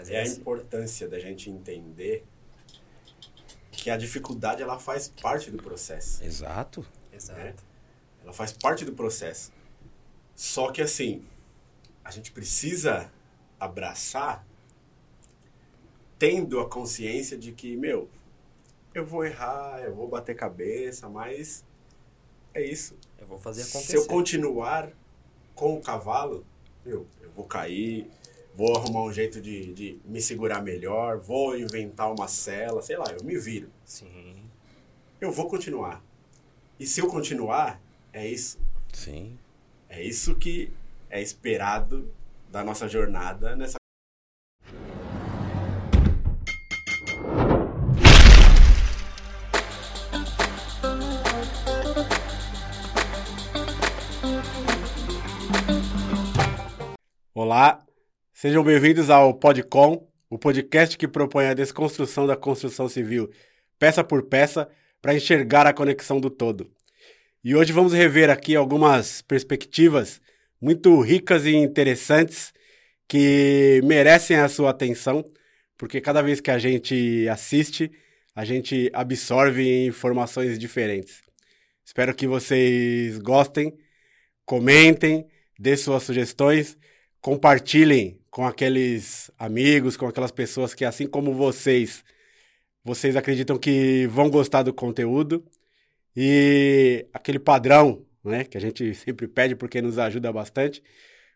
Mas é a esse- importância da gente entender que a dificuldade ela faz parte do processo. Exato. Exato. Ela faz parte do processo. Só que assim, a gente precisa abraçar tendo a consciência de que, meu, eu vou errar, eu vou bater cabeça, mas é isso. Eu vou fazer Se acontecer. eu continuar com o cavalo, meu, eu vou cair, vou arrumar um jeito de, de me segurar melhor, vou inventar uma cela, sei lá, eu me viro. Sim. Eu vou continuar. E se eu continuar, é isso. Sim. É isso que é esperado da nossa jornada nessa. Olá, sejam bem-vindos ao Podcom, o podcast que propõe a desconstrução da construção civil, peça por peça, para enxergar a conexão do todo. E hoje vamos rever aqui algumas perspectivas muito ricas e interessantes que merecem a sua atenção, porque cada vez que a gente assiste, a gente absorve informações diferentes. Espero que vocês gostem, comentem, dê suas sugestões, compartilhem com aqueles amigos, com aquelas pessoas que, assim como vocês, vocês acreditam que vão gostar do conteúdo. E aquele padrão, né, que a gente sempre pede porque nos ajuda bastante,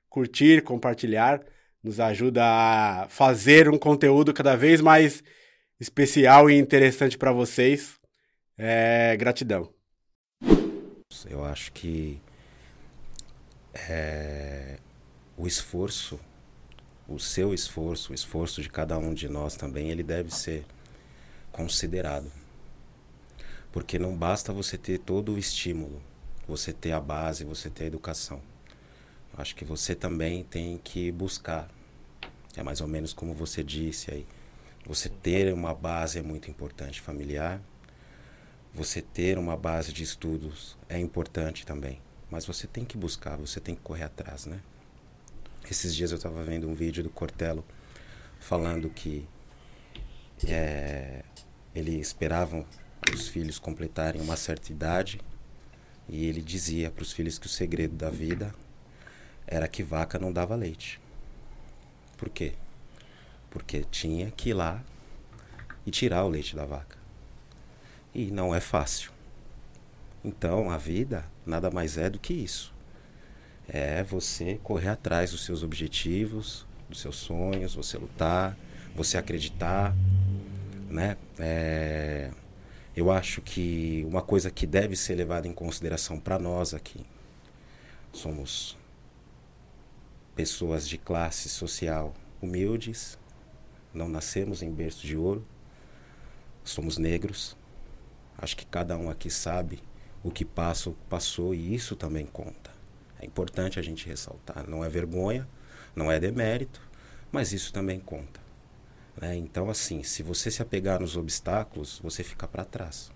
curtir, compartilhar, nos ajuda a fazer um conteúdo cada vez mais especial e interessante para vocês. É, gratidão. Eu acho que é, o esforço, o seu esforço, o esforço de cada um de nós também, ele deve ser considerado. Porque não basta você ter todo o estímulo, você ter a base, você ter a educação. Acho que você também tem que buscar. É mais ou menos como você disse aí. Você ter uma base é muito importante, familiar. Você ter uma base de estudos é importante também. Mas você tem que buscar, você tem que correr atrás, né? Esses dias eu estava vendo um vídeo do Cortelo falando que é, ele esperavam os filhos completarem uma certa idade e ele dizia para os filhos que o segredo da vida era que vaca não dava leite. Por quê? Porque tinha que ir lá e tirar o leite da vaca. E não é fácil. Então a vida nada mais é do que isso. É você correr atrás dos seus objetivos, dos seus sonhos, você lutar, você acreditar, né? É, eu acho que uma coisa que deve ser levada em consideração para nós aqui, somos pessoas de classe social humildes, não nascemos em berço de ouro, somos negros. Acho que cada um aqui sabe o que passa, passou e isso também conta. É importante a gente ressaltar. Não é vergonha, não é demérito, mas isso também conta. Né? Então, assim, se você se apegar nos obstáculos, você fica para trás.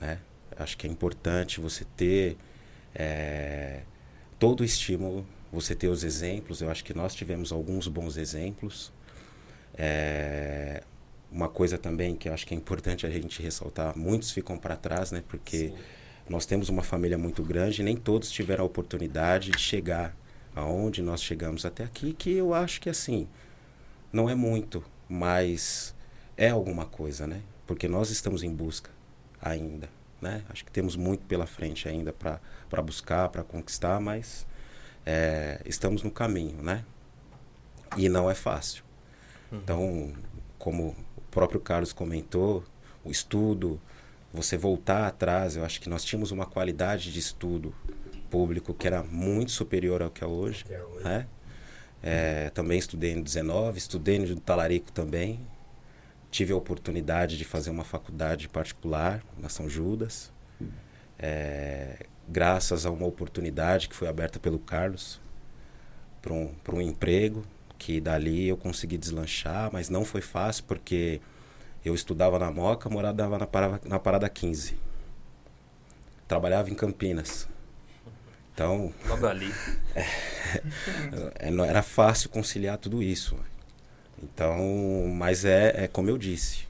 Né? Acho que é importante você ter é, todo o estímulo, você ter os exemplos. Eu acho que nós tivemos alguns bons exemplos. É, uma coisa também que eu acho que é importante a gente ressaltar: muitos ficam para trás, né? Porque Sim. Nós temos uma família muito grande e nem todos tiveram a oportunidade de chegar aonde nós chegamos até aqui, que eu acho que assim não é muito, mas é alguma coisa, né? Porque nós estamos em busca ainda, né? Acho que temos muito pela frente ainda para buscar, para conquistar, mas é, estamos no caminho, né? E não é fácil. Então, como o próprio Carlos comentou, o estudo, você voltar atrás, eu acho que nós tínhamos uma qualidade de estudo público que era muito superior ao que é hoje. Que é hoje. Né? É, também estudei no 19, estudei no Talarico também. Tive a oportunidade de fazer uma faculdade particular na São Judas. É, graças a uma oportunidade que foi aberta pelo Carlos para um, pra um emprego, que dali eu consegui deslanchar, mas não foi fácil porque eu estudava na Moca, morava na parada, na parada 15. Trabalhava em Campinas. Então, Logo ali. é, não era fácil conciliar tudo isso. Então, mas é, é como eu disse,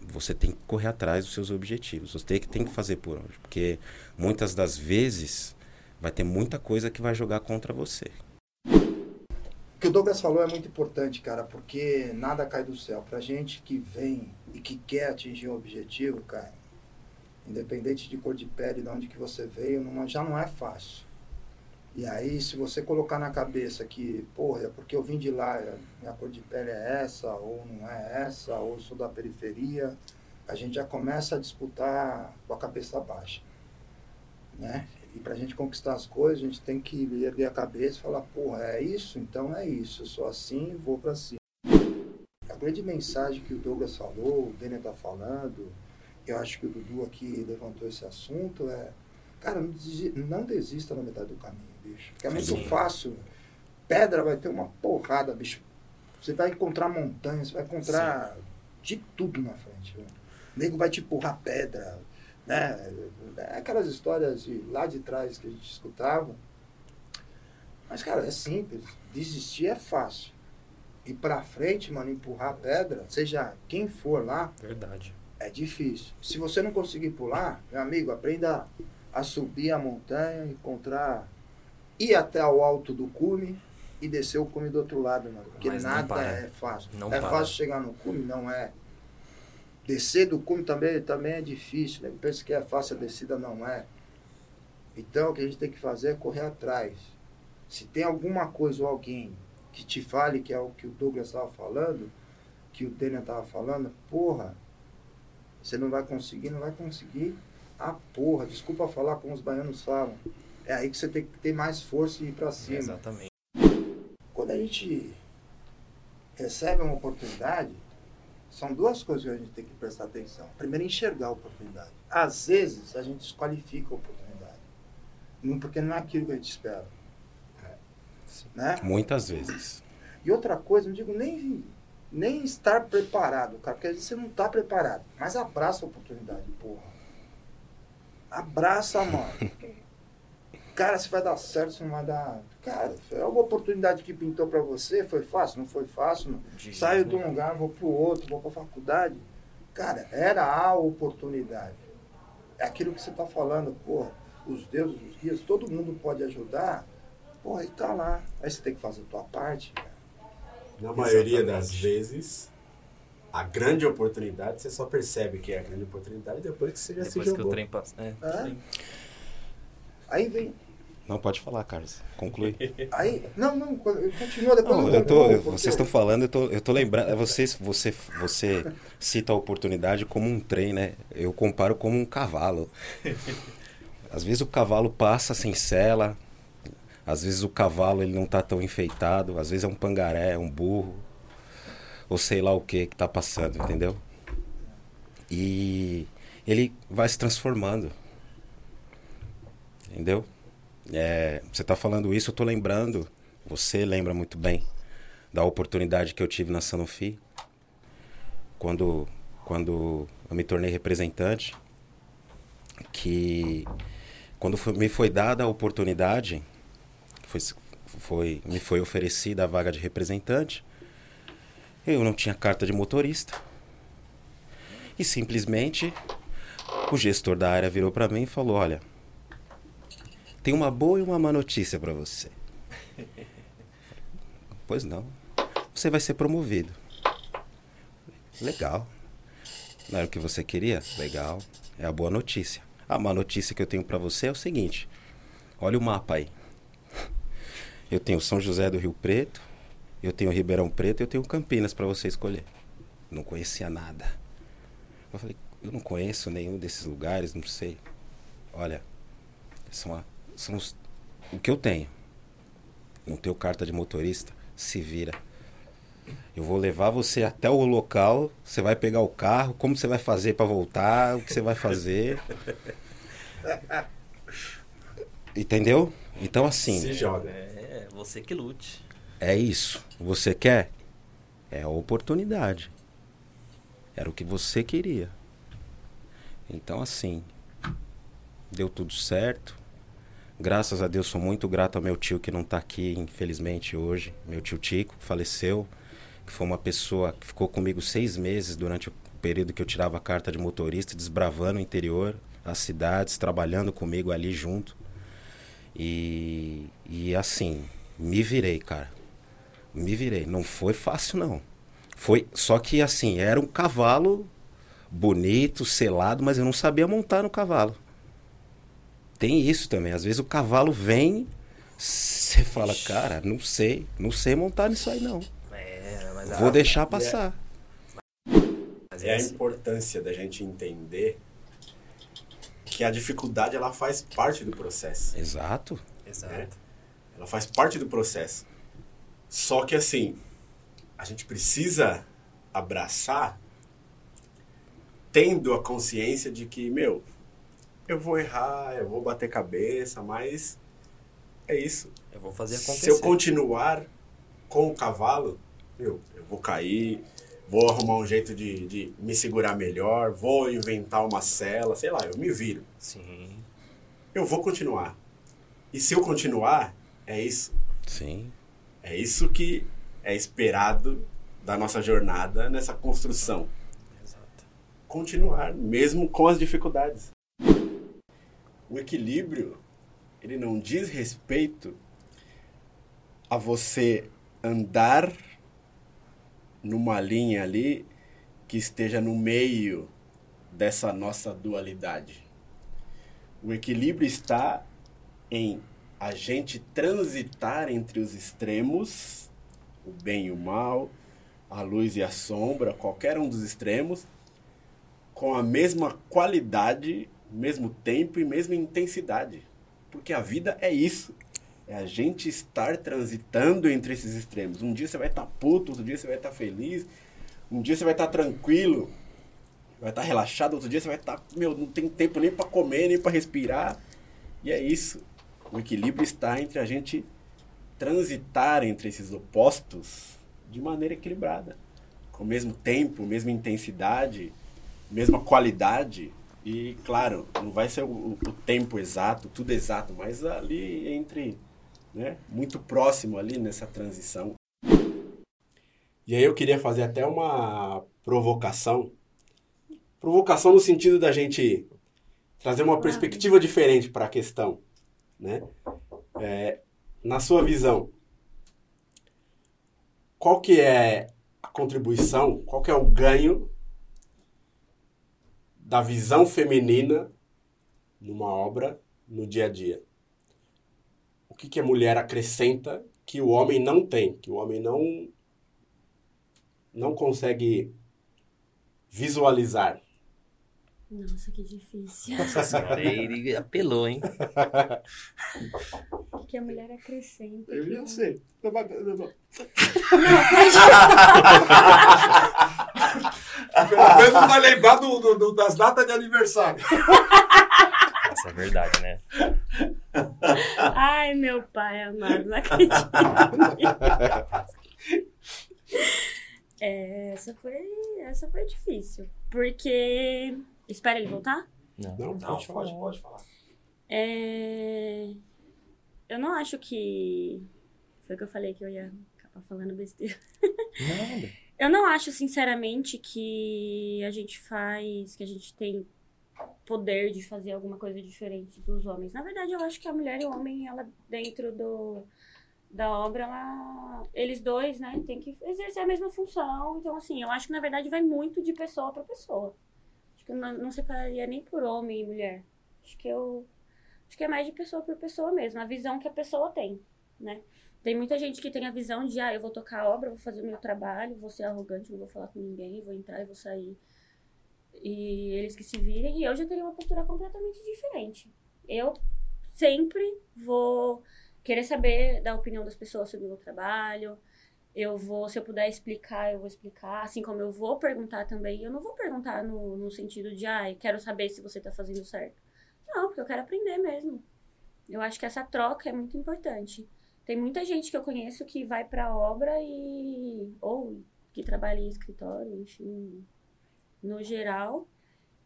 você tem que correr atrás dos seus objetivos. Você tem que, tem que fazer por onde. Porque muitas das vezes vai ter muita coisa que vai jogar contra você. O que o Douglas falou é muito importante, cara, porque nada cai do céu. Pra gente que vem e que quer atingir um objetivo, cara, independente de cor de pele, de onde que você veio, não, já não é fácil. E aí, se você colocar na cabeça que, porra, é porque eu vim de lá, minha cor de pele é essa, ou não é essa, ou sou da periferia, a gente já começa a disputar com a cabeça baixa. Né? E para a gente conquistar as coisas, a gente tem que erguer a cabeça e falar, porra, é isso? Então é isso, eu sou assim, vou para cima. Grande mensagem que o Douglas falou, o Daniel está falando, eu acho que o Dudu aqui levantou esse assunto, é, cara, não desista, não desista na metade do caminho bicho. Porque é muito Sim. fácil. Pedra vai ter uma porrada, bicho. Você vai encontrar montanhas, vai encontrar Sim. de tudo na frente. Né? O nego vai te empurrar pedra. Né? É aquelas histórias de lá de trás que a gente escutava. Mas, cara, é simples. Desistir é fácil. E pra frente, mano, empurrar pedra, seja quem for lá. Verdade. É difícil. Se você não conseguir pular, meu amigo, aprenda a subir a montanha, encontrar ir até o alto do cume e descer o cume do outro lado, mano. Porque Mas nada é fácil. Não é para. fácil chegar no cume? Não é. Descer do cume também, também é difícil. Né? Pensa que é fácil a descida, não é. Então, o que a gente tem que fazer é correr atrás. Se tem alguma coisa ou alguém que te fale, que é o que o Douglas estava falando, que o Daniel estava falando, porra, você não vai conseguir, não vai conseguir a porra. Desculpa falar como os baianos falam é aí que você tem que ter mais força e ir para cima. Exatamente. Quando a gente recebe uma oportunidade, são duas coisas que a gente tem que prestar atenção. Primeiro, enxergar a oportunidade. Às vezes, a gente desqualifica a oportunidade. Porque não é aquilo que a gente espera. Né? Muitas vezes. E outra coisa, não digo nem, nem estar preparado, cara, porque às vezes você não está preparado. Mas abraça a oportunidade, porra. Abraça, mano. cara, se vai dar certo, se não vai dar. Cara, é uma oportunidade que pintou para você, foi fácil? Não foi fácil? Não. Saio de um lugar, vou pro outro, vou pra faculdade. Cara, era a oportunidade. É aquilo que você tá falando, porra, os deuses, os guias, todo mundo pode ajudar. Porra, e tá lá. Aí você tem que fazer a tua parte, cara. Na maioria das vezes, a grande oportunidade, você só percebe que é a grande oportunidade depois que você já depois se jogou. Que o trem passa. É. Aí vem, não, pode falar, Carlos. Conclui. Aí, não, não, continua depois. Não, eu tô, eu, vocês estão falando, eu tô, eu tô lembrando. É, você, você, você cita a oportunidade como um trem, né? Eu comparo como um cavalo. Às vezes o cavalo passa sem sela, às vezes o cavalo ele não está tão enfeitado, às vezes é um pangaré, é um burro, ou sei lá o que que está passando, entendeu? E ele vai se transformando. Entendeu? É, você está falando isso, eu estou lembrando, você lembra muito bem da oportunidade que eu tive na Sanofi, quando, quando eu me tornei representante, que quando foi, me foi dada a oportunidade, foi, foi, me foi oferecida a vaga de representante, eu não tinha carta de motorista. E simplesmente o gestor da área virou para mim e falou: Olha, tem uma boa e uma má notícia para você. pois não. Você vai ser promovido. Legal. Não era o que você queria? Legal. É a boa notícia. A má notícia que eu tenho para você é o seguinte: olha o mapa aí. Eu tenho São José do Rio Preto, eu tenho Ribeirão Preto, eu tenho Campinas para você escolher. Não conhecia nada. Eu falei, eu não conheço nenhum desses lugares, não sei. Olha, são a são os, o que eu tenho. Não tenho carta de motorista, se vira. Eu vou levar você até o local, você vai pegar o carro, como você vai fazer para voltar, o que você vai fazer. Entendeu? Então assim. Se joga. Você que lute. É isso. Você quer? É a oportunidade. Era o que você queria. Então assim, deu tudo certo. Graças a Deus, sou muito grato ao meu tio que não está aqui, infelizmente, hoje. Meu tio Tico faleceu. que foi uma pessoa que ficou comigo seis meses durante o período que eu tirava a carta de motorista, desbravando o interior, as cidades, trabalhando comigo ali junto. E, e assim, me virei, cara. Me virei. Não foi fácil, não. Foi, só que assim, era um cavalo bonito, selado, mas eu não sabia montar no cavalo. Tem isso também. Às vezes o cavalo vem, você fala, cara, não sei, não sei montar nisso aí não. É, mas Vou a- deixar passar. É a importância da gente entender que a dificuldade ela faz parte do processo. Exato. Exato. Ela faz parte do processo. Só que assim, a gente precisa abraçar tendo a consciência de que, meu, eu vou errar, eu vou bater cabeça, mas é isso. Eu vou fazer Se acontecer. eu continuar com o cavalo, meu, eu vou cair, vou arrumar um jeito de, de me segurar melhor, vou inventar uma cela, sei lá, eu me viro. Sim. Eu vou continuar. E se eu continuar, é isso. Sim. É isso que é esperado da nossa jornada nessa construção. Exato. Continuar, mesmo com as dificuldades. O equilíbrio, ele não diz respeito a você andar numa linha ali que esteja no meio dessa nossa dualidade. O equilíbrio está em a gente transitar entre os extremos, o bem e o mal, a luz e a sombra, qualquer um dos extremos, com a mesma qualidade, mesmo tempo e mesma intensidade. Porque a vida é isso. É a gente estar transitando entre esses extremos. Um dia você vai estar puto, outro dia você vai estar feliz, um dia você vai estar tranquilo, vai estar relaxado, outro dia você vai estar, meu, não tem tempo nem para comer, nem para respirar. E é isso. O equilíbrio está entre a gente transitar entre esses opostos de maneira equilibrada, com o mesmo tempo, mesma intensidade, mesma qualidade. E, claro, não vai ser o, o tempo exato, tudo exato, mas ali entre, né, muito próximo ali nessa transição. E aí eu queria fazer até uma provocação. Provocação no sentido da gente trazer uma perspectiva diferente para a questão, né? É, na sua visão, qual que é a contribuição, qual que é o ganho da visão feminina numa obra no dia a dia? O que, que a mulher acrescenta que o homem não tem, que o homem não não consegue visualizar? Nossa, que difícil. Nossa senhora, ele apelou, hein? Que a mulher acrescenta. Eu já sei. Pelo menos vai lembrar do, do- do- das datas de aniversário. Essa é verdade, né? Ai, meu pai amado, não acredito. É, essa foi, essa foi difícil. Porque. Espera ele voltar? Não. Não, pode falar. pode falar. É, eu não acho que. Foi o que eu falei que eu ia acabar falando besteira. Nada. Eu não acho, sinceramente, que a gente faz, que a gente tem poder de fazer alguma coisa diferente dos homens. Na verdade, eu acho que a mulher e o homem, ela dentro do, da obra, ela, eles dois, né, tem que exercer a mesma função. Então, assim, eu acho que na verdade vai muito de pessoa para pessoa. Que eu não, não separaria nem por homem e mulher. Acho que eu acho que é mais de pessoa por pessoa mesmo, a visão que a pessoa tem, né? Tem muita gente que tem a visão de, ah, eu vou tocar a obra, vou fazer o meu trabalho, vou ser arrogante, não vou falar com ninguém, vou entrar e vou sair. E eles que se virem. E eu já teria uma postura completamente diferente. Eu sempre vou querer saber da opinião das pessoas sobre o meu trabalho. Eu vou, se eu puder explicar, eu vou explicar. Assim como eu vou perguntar também. Eu não vou perguntar no, no sentido de, ah, quero saber se você tá fazendo certo. Não, porque eu quero aprender mesmo. Eu acho que essa troca é muito importante. Tem muita gente que eu conheço que vai pra obra e. ou que trabalha em escritório, enfim, no geral,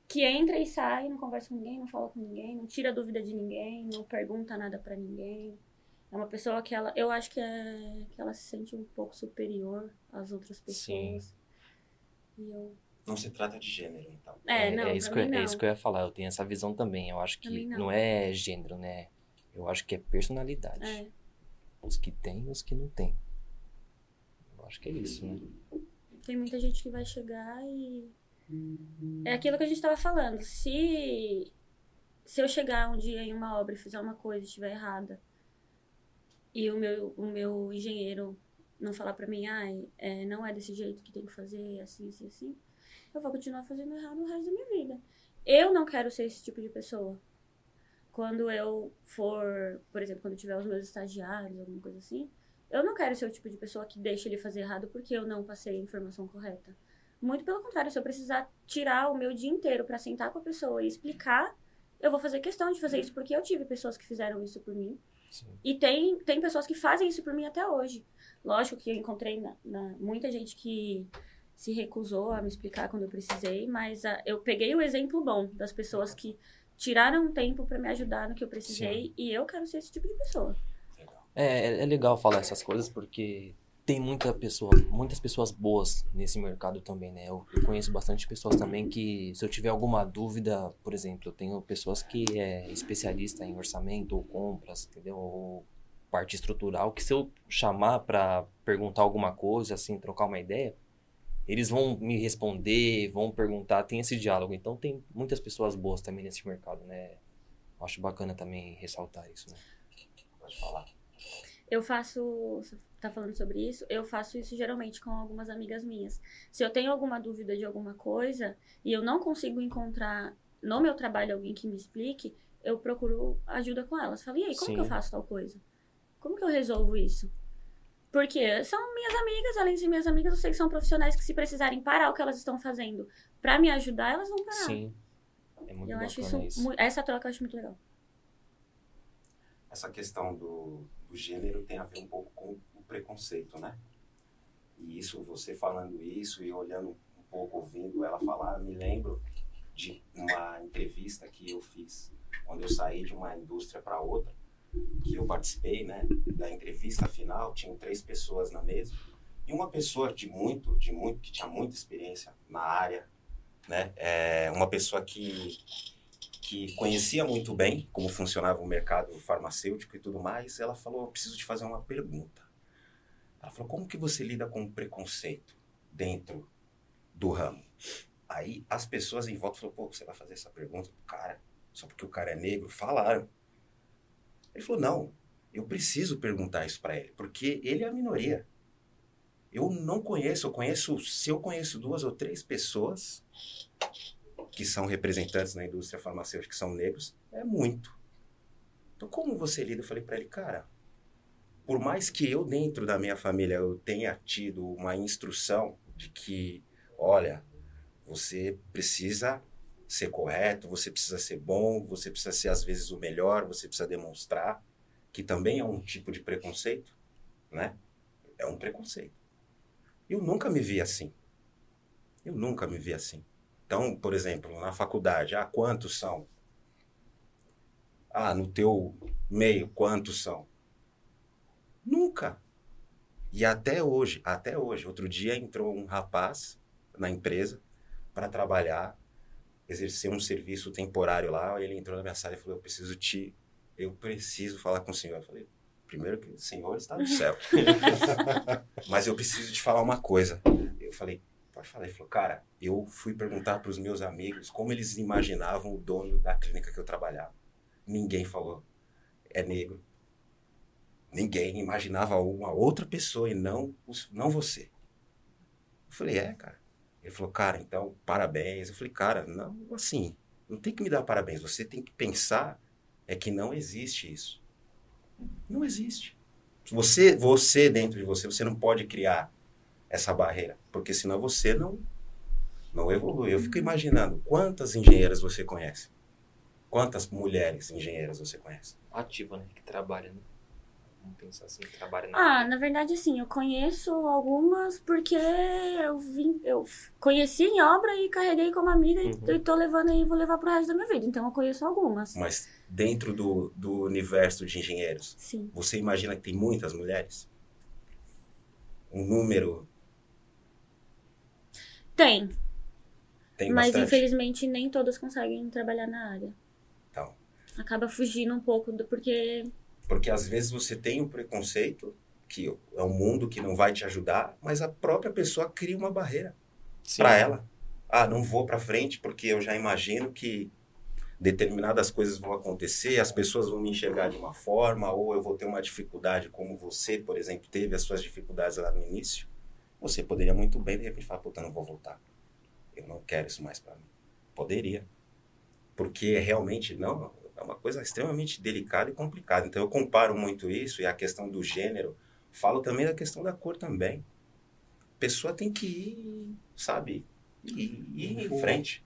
que entra e sai, não conversa com ninguém, não fala com ninguém, não tira dúvida de ninguém, não pergunta nada pra ninguém. É uma pessoa que ela, eu acho que é que ela se sente um pouco superior às outras pessoas. E eu, Não se trata de gênero, então. é, não, é, isso que, eu- não. é isso que eu ia falar. Eu tenho essa visão também. Eu acho que não. não. é gênero, né? Eu acho que é personalidade. É. Os que tem e os que não tem. Eu acho que é isso, né? Tem muita gente que vai chegar e. É aquilo que a gente tava falando. Se. Se eu chegar um dia em uma obra e fizer uma coisa e estiver errada, e o meu, o meu engenheiro não falar pra mim, ai, é, não é desse jeito que tem que fazer, assim, assim, assim, eu vou continuar fazendo errado o resto da minha vida. Eu não quero ser esse tipo de pessoa. Quando eu for, por exemplo, quando tiver os meus estagiários, alguma coisa assim, eu não quero ser o tipo de pessoa que deixa ele fazer errado porque eu não passei a informação correta. Muito pelo contrário, se eu precisar tirar o meu dia inteiro pra sentar com a pessoa e explicar, eu vou fazer questão de fazer isso porque eu tive pessoas que fizeram isso por mim. Sim. E tem, tem pessoas que fazem isso por mim até hoje. Lógico que eu encontrei na, na- muita gente que se recusou a me explicar quando eu precisei, mas ah, eu peguei o exemplo bom das pessoas que tiraram um tempo pra me ajudar no que eu precisei e eu quero ser esse tipo de pessoa. É, é- é legal falar essas coisas porque tem muita pessoa, muitas pessoas boas nesse mercado também, né? Eu, eu conheço bastante pessoas também que, se eu tiver alguma dúvida, por exemplo, eu tenho pessoas que é especialista em orçamento ou compras, entendeu? Ou parte estrutural, que se eu chamar pra perguntar alguma coisa, assim, trocar uma ideia, eles vão me responder, vão perguntar, tem esse diálogo. Então tem muitas pessoas boas também nesse mercado, né? Acho bacana também ressaltar isso, né? Pode falar. Eu faço. Tá falando sobre isso? Eu faço isso geralmente com algumas amigas minhas. Se eu tenho alguma dúvida de alguma coisa e eu não consigo encontrar no meu trabalho alguém que me explique, eu procuro ajuda com elas. Falo, e aí, como que eu Sim. faço tal coisa? Como que eu resolvo isso? Porque são minhas amigas, além de minhas amigas, eu sei que são profissionais que se precisarem parar o que elas estão fazendo pra me ajudar, elas vão parar. Sim. É muito eu acho isso, isso. essa troca eu acho muito legal. Essa questão do, do gênero tem a ver um pouco com o preconceito, né? E isso, você falando isso e olhando um pouco, ouvindo ela falar, me lembro de uma entrevista que eu fiz quando eu saí de uma indústria para outra, que eu participei, né, da entrevista final, tinham três pessoas na mesa e uma pessoa de muito, de muito, que tinha muita experiência na área, né, é uma pessoa que que conhecia muito bem como funcionava o mercado farmacêutico e tudo mais, ela falou: "Eu preciso te fazer uma pergunta". Ela falou: "Como que você lida com o preconceito dentro do ramo?" Aí as pessoas em volta falaram: "Pô, você vai fazer essa pergunta pro cara só porque o cara é negro?" Falaram. Ele falou: "Não, eu preciso perguntar isso para ele, porque ele é a minoria. Eu não conheço, eu conheço, se eu conheço duas ou três pessoas que são representantes na indústria farmacêutica que são negros, é muito. Então, como você lida? Eu falei para ele, cara, por mais que eu, dentro da minha família, eu tenha tido uma instrução de que, olha, você precisa ser correto, você precisa ser bom, você precisa ser, às vezes, o melhor, você precisa demonstrar, que também é um tipo de preconceito, né? É um preconceito. Eu nunca me vi assim. Eu nunca me vi assim. Então, por exemplo, na faculdade, ah, quantos são? Ah, no teu meio, quantos são? Nunca. E até hoje, até hoje, outro dia entrou um rapaz na empresa para trabalhar, exercer um serviço temporário lá, ele entrou na minha sala e falou: "Eu preciso te eu preciso falar com o senhor". Eu falei: "Primeiro que o senhor está no céu. Mas eu preciso te falar uma coisa". Eu falei: Pode falar. Ele falou, cara, eu fui perguntar para os meus amigos como eles imaginavam o dono da clínica que eu trabalhava. Ninguém falou, é negro. Ninguém imaginava uma outra pessoa e não, não você. Eu falei, é, cara. Ele falou, cara, então, parabéns. Eu falei, cara, não, assim, não tem que me dar parabéns. Você tem que pensar é que não existe isso. Não existe. Você, você dentro de você, você não pode criar essa barreira, porque senão você não não evolui. Eu fico imaginando quantas engenheiras você conhece? Quantas mulheres engenheiras você conhece? Ativa, né? Que trabalha, né? Vamos pensar assim, que trabalha na Ah, área. na verdade, assim, eu conheço algumas porque eu vim, eu conheci em obra e carreguei como amiga Uhum. e tô levando aí, vou levar pro resto da minha vida. Então eu conheço algumas. Mas dentro do, do universo de engenheiros, Sim. você imagina que tem muitas mulheres? Um número Tem, tem mas bastante. infelizmente nem todas conseguem trabalhar na área. Então. Acaba fugindo um pouco do porque Porque às vezes você tem um preconceito, que é um mundo que não vai te ajudar, mas a própria pessoa cria uma barreira para ela. Ah, não vou para frente porque eu já imagino que determinadas coisas vão acontecer, as pessoas vão me enxergar de uma forma, ou eu vou ter uma dificuldade como você, por exemplo, teve as suas dificuldades lá no início. Você poderia muito bem de repente falar, puta, não vou voltar. Eu não quero isso mais para mim. Poderia. Porque realmente não, é uma coisa extremamente delicada e complicada. Então eu comparo muito isso e a questão do gênero, falo também da questão da cor também. A pessoa tem que ir, sabe, ir, ir em frente.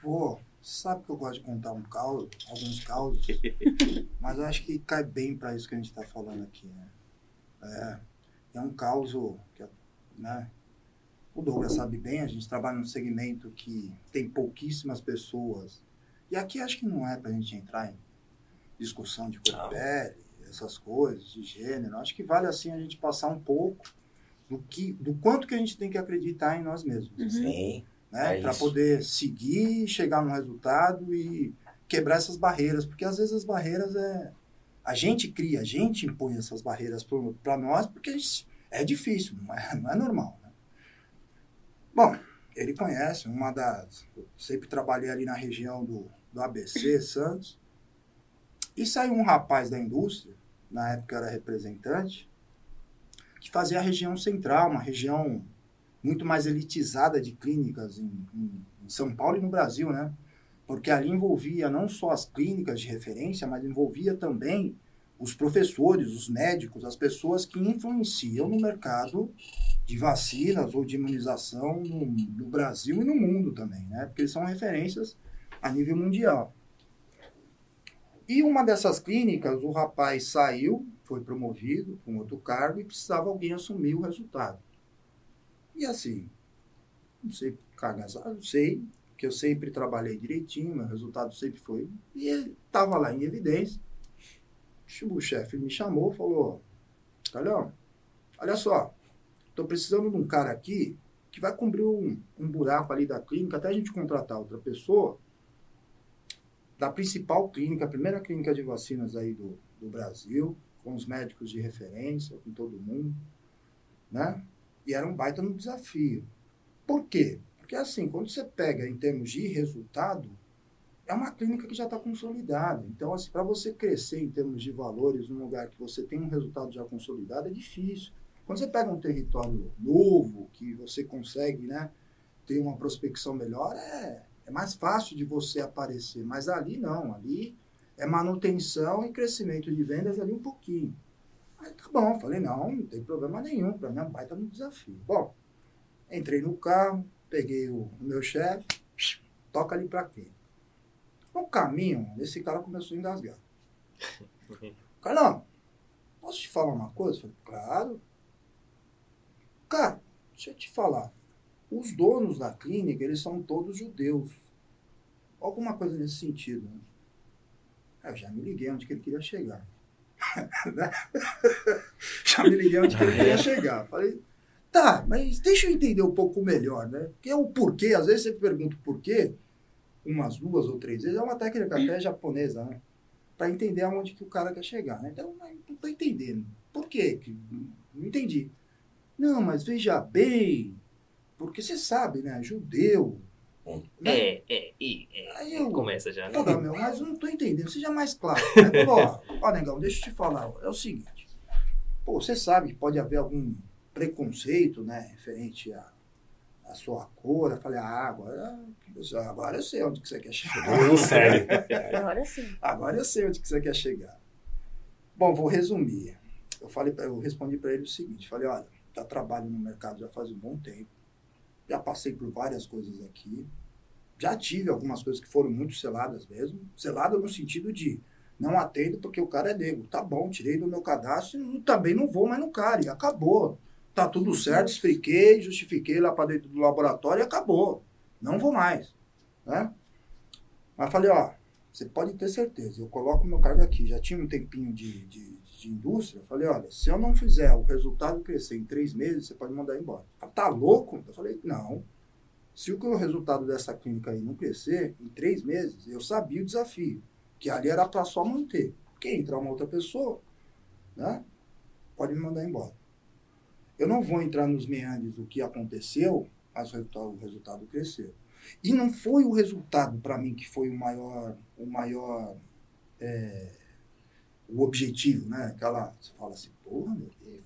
Pô, sabe que eu gosto de contar um caos, alguns causos, mas eu acho que cai bem para isso que a gente está falando aqui, né? É, é um caos que, né? O Douglas sabe bem, a gente trabalha num segmento que tem pouquíssimas pessoas. E aqui acho que não é para a gente entrar em discussão de cor de pele, essas coisas, de gênero. Acho que vale assim a gente passar um pouco do, que, do quanto que a gente tem que acreditar em nós mesmos Uhum. Sim, né? É para poder seguir, chegar no resultado e quebrar essas barreiras, porque às vezes as barreiras é a gente cria, a gente impõe essas barreiras para nós, porque a gente- é difícil, não é, não é normal. Né? Bom, ele conhece uma das, sempre trabalhei ali na região do, do ABC Santos e saiu um rapaz da indústria, na época era representante, que fazia a região central, uma região muito mais elitizada de clínicas em, em- em São Paulo e no Brasil, né? Porque ali envolvia não só as clínicas de referência, mas envolvia também os professores, os médicos, as pessoas que influenciam no mercado de vacinas ou de imunização no, no Brasil e no mundo também, né? Porque eles são referências a nível mundial. E uma dessas clínicas, o rapaz saiu, foi promovido com outro cargo e precisava alguém assumir o resultado. E assim, não sei cargas, eu sei que eu sempre trabalhei direitinho, meu resultado sempre foi. E ele estava lá em evidência. O chefe me chamou falou: Calhão, olha só, estou precisando de um cara aqui que vai cobrir um, um buraco ali da clínica até a gente contratar outra pessoa da principal clínica, a primeira clínica de vacinas aí do, do Brasil, com os médicos de referência, com todo mundo, né? E era um baita no desafio. Por quê? Porque assim, quando você pega em termos de resultado, é uma clínica que já está consolidada. Então, assim, para você crescer em termos de valores num lugar que você tem um resultado já consolidado, é difícil. Quando você pega um território novo, que você consegue né, ter uma prospecção melhor, é, é mais fácil de você aparecer. Mas ali não, ali é manutenção e crescimento de vendas ali um pouquinho. Aí tá bom, falei, não, não tem problema nenhum, para mim é um baita no desafio. Bom, entrei no carro, peguei o, o meu chefe, toca ali para quê? No caminho, esse cara começou a engasgar. Carlão, posso te falar uma coisa? Falei, claro. Cara, deixa eu te falar. Os donos da clínica, eles são todos judeus. Alguma coisa nesse sentido. Né? Eu já me liguei onde que ele queria chegar. Já me liguei onde que ele queria chegar. Falei, tá, mas deixa eu entender um pouco melhor, né? Porque o porquê, às vezes você pergunta o porquê, umas duas ou três vezes, é uma técnica até japonesa, né? Para entender aonde que o cara quer chegar, né? Então, não tô entendendo. Por quê? que- Não entendi. Não, mas veja bem, porque você sabe, né? Judeu. né? É, é, e, é. Aí eu, Começa já, né? Pô, meu, mas eu não tô entendendo, seja mais claro. Falou, ó, ó, negão, deixa eu te falar, ó, é o seguinte. Pô, você sabe que pode haver algum preconceito, né, referente à, à sua cor. Eu falei, ah, agora, agora eu sei onde que você quer chegar. Sério. Agora sim. Agora eu sei onde que você quer chegar. Bom, vou resumir. Eu falei, pra- eu respondi para ele o seguinte, falei, olha, já trabalho no mercado já faz um bom tempo, já passei por várias coisas aqui, já tive algumas coisas que foram muito seladas mesmo, selada no sentido de Não atendo porque o cara é negro. Tá bom, tirei do meu cadastro e também não vou mais no cara. E acabou. Tá tudo certo, expliquei, justifiquei lá para dentro do laboratório e acabou. Não vou mais. Né? Mas falei, ó, você pode ter certeza, eu coloco meu cargo aqui. Já tinha um tempinho de, de, de indústria. Falei, olha, se eu não fizer o resultado crescer em três meses, você pode mandar embora. Tá louco? Eu falei, não. Se o resultado dessa clínica aí não crescer, em três meses, eu sabia o desafio que ali era para só manter. Porque entrar uma outra pessoa, né, pode me mandar embora. Eu não vou entrar nos meandros do que aconteceu, mas o resultado, o resultado cresceu. E não foi o resultado para mim que foi o maior, o maior, é, o objetivo, né? Aquela, você fala assim, porra,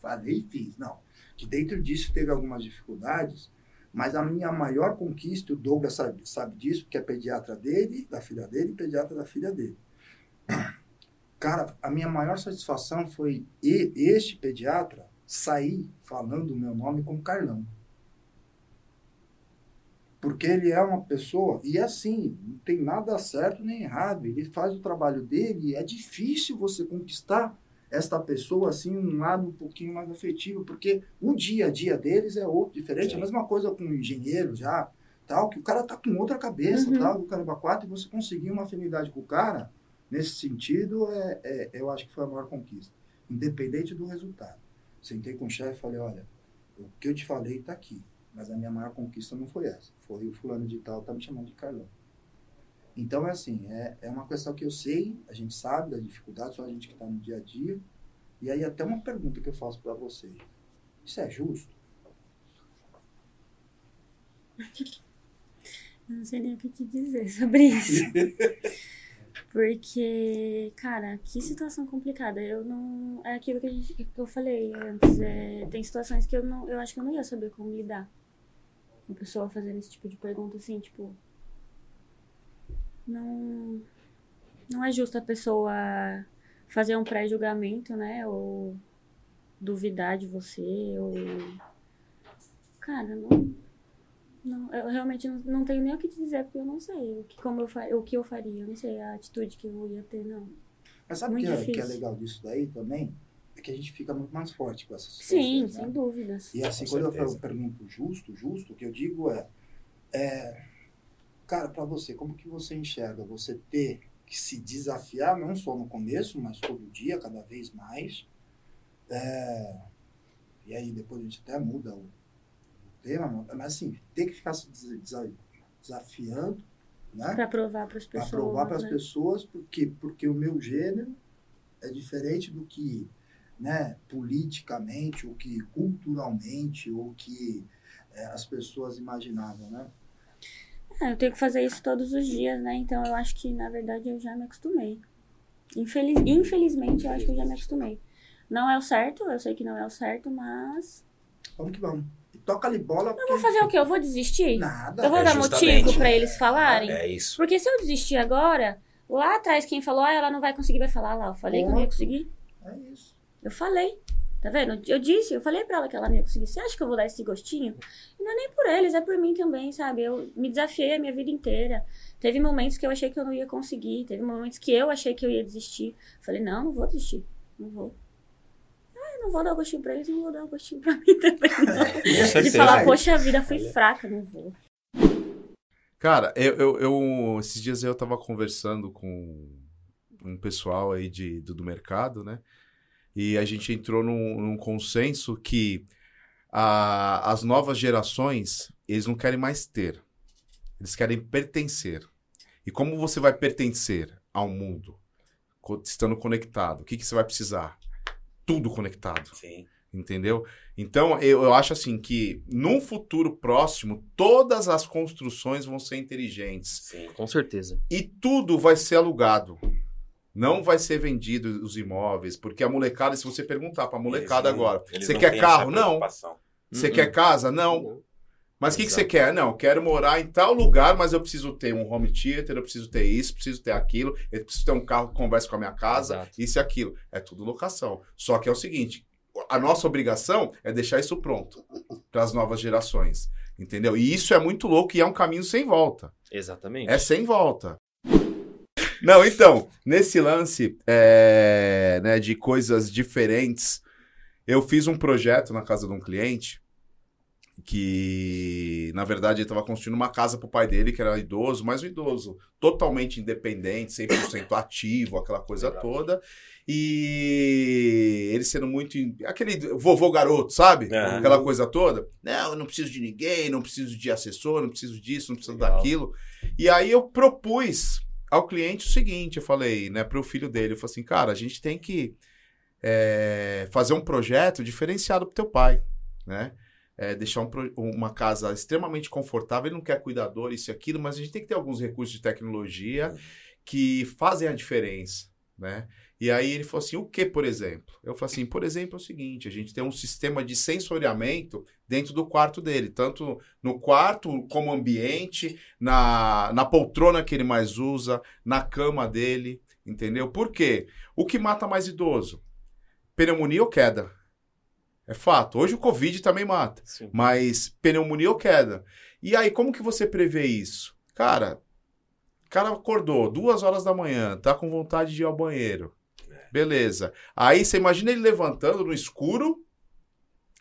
falei e fiz. Não, que dentro disso teve algumas dificuldades, mas a minha maior conquista, o Douglas sabe, sabe disso, porque é pediatra dele, da filha dele, e pediatra da filha dele. Cara, a minha maior satisfação foi este pediatra sair falando o meu nome como Carlão. Porque ele é uma pessoa, e assim, não tem nada certo nem errado, ele faz o trabalho dele, e é difícil você conquistar esta pessoa assim um lado um pouquinho mais afetivo, porque o dia a dia deles é outro, diferente. Sim. A mesma coisa com o engenheiro já, tal, que o cara tá com outra cabeça, uhum. tal, do caramba 4, e você conseguir uma afinidade com o cara, nesse sentido, é, é, eu acho que foi a maior conquista. Independente do resultado. Sentei com o chefe e falei, olha, o que eu te falei está aqui, mas a minha maior conquista não foi essa. Foi o fulano de tal tá me chamando de Carlão. Então, é assim, é, é uma questão que eu sei, a gente sabe da dificuldade, só a gente que está no dia a dia. E aí, até uma pergunta que eu faço para vocês: isso é justo? Eu não sei nem o que te dizer sobre isso. Porque, cara, que situação complicada. Eu não. É aquilo que, a gente, que eu falei antes. É, tem situações que eu não. Eu acho que eu não ia saber como lidar. Uma pessoa fazendo esse tipo de pergunta assim, tipo não não é justo a pessoa fazer um pré-julgamento, né? Ou duvidar de você, ou. Cara, não. não eu realmente não, não tenho nem o que te dizer, porque eu não sei o que, como eu, o que eu faria. Eu não sei a atitude que eu ia ter, não. Mas sabe o que, é, que é legal disso daí também? É que a gente fica muito mais forte com essas. Sim, né? sem dúvidas. E assim, com quando certeza. eu pergunto justo, justo, o que eu digo é, é Cara, para você, como que você enxerga você ter que se desafiar, não só no começo, mas todo dia, cada vez mais? É, e aí depois a gente até muda o, o tema, mas assim, ter que ficar se desafiando, né? Para provar para as pessoas. Para provar para as né? pessoas, porque, porque o meu gênero é diferente do que né, politicamente, ou que culturalmente, ou que é, as pessoas imaginavam, né? É, eu tenho que fazer isso todos os dias, né? Então eu acho que, na verdade, eu já me acostumei. Infeliz... Infelizmente, eu acho que eu já me acostumei. Não é o certo, eu sei que não é o certo, mas. Vamos que vamos. toca ali bola. Porque... Eu vou fazer o quê? Eu vou desistir? Nada. Eu vou é dar motivo para eles falarem? É isso. Porque se eu desistir agora, lá atrás quem falou, ah, ela não vai conseguir, vai falar lá. Eu falei Ponto. que eu não ia conseguir. É isso. Eu falei. Tá vendo? Eu disse, eu falei pra ela que ela não ia conseguir. Você acha que eu vou dar esse gostinho? E não é nem por eles, é por mim também, sabe? Eu me desafiei a minha vida inteira. Teve momentos que eu achei que eu não ia conseguir. Teve momentos que eu achei que eu ia desistir. Falei, não, não vou desistir. Não vou. Ah, eu não vou dar o gostinho pra eles, não vou dar o gostinho pra mim também. Não. De falar, poxa, a vida foi fraca, não vou. Cara, eu, eu, eu, esses dias eu tava conversando com um pessoal aí de, do, do mercado, né? E a gente entrou num, num consenso que a, as novas gerações, eles não querem mais ter. Eles querem pertencer. E como você vai pertencer ao mundo? Estando conectado. O que, que você vai precisar? Tudo conectado. Sim. Entendeu? Então, eu, eu acho assim que num futuro próximo, todas as construções vão ser inteligentes. Sim, com certeza. E tudo vai ser alugado. Não vai ser vendido os imóveis, porque a molecada, se você perguntar para a molecada eles agora, você quer carro? Não. Você uh -uh. quer casa? Não. não. Mas o que, que você quer? Não, quero morar em tal lugar, mas eu preciso ter um home theater, eu preciso ter isso, preciso ter aquilo, eu preciso ter um carro que converse com a minha casa, Exato. isso e aquilo. É tudo locação. Só que é o seguinte, a nossa obrigação é deixar isso pronto para as novas gerações. Entendeu? E isso é muito louco e é um caminho sem volta. Exatamente. É sem volta. Não, então, nesse lance é, né, de coisas diferentes, eu fiz um projeto na casa de um cliente que, na verdade, ele estava construindo uma casa para o pai dele, que era idoso, mas um idoso totalmente independente, 100% ativo, aquela coisa Legal. toda. E ele sendo muito. Aquele vovô garoto, sabe? Uhum. Aquela coisa toda. Não, eu não preciso de ninguém, não preciso de assessor, não preciso disso, não preciso Legal. daquilo. E aí eu propus ao cliente o seguinte: eu falei, né, para o filho dele, eu falei assim, cara, a gente tem que é, fazer um projeto diferenciado para teu pai, né? É, deixar um, uma casa extremamente confortável, ele não quer cuidador, isso e aquilo, mas a gente tem que ter alguns recursos de tecnologia que fazem a diferença, né? E aí ele falou assim, o que, por exemplo? Eu falei assim, por exemplo, é o seguinte, a gente tem um sistema de sensoriamento dentro do quarto dele, tanto no quarto como ambiente, na, na poltrona que ele mais usa, na cama dele, entendeu? Por quê? O que mata mais idoso? Pneumonia ou queda? É fato. Hoje o Covid também mata, Sim. mas pneumonia ou queda. E aí, como que você prevê isso? Cara, o cara acordou duas horas da manhã, tá com vontade de ir ao banheiro Beleza. Aí você imagina ele levantando no escuro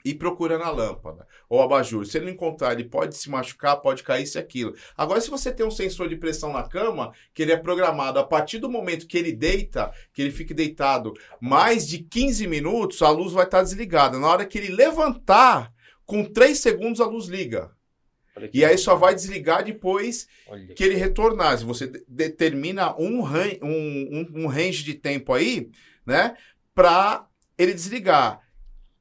e procurando a lâmpada ou abajur. Se ele não encontrar, ele pode se machucar, pode cair isso e aquilo. Agora, se você tem um sensor de pressão na cama, que ele é programado a partir do momento que ele deita, que ele fique deitado mais de 15 minutos, a luz vai estar desligada. Na hora que ele levantar, com 3 segundos a luz liga. E aí só vai desligar depois Olha. que ele retornar. Se você determina um, um, um, um range de tempo aí, né? Para ele desligar.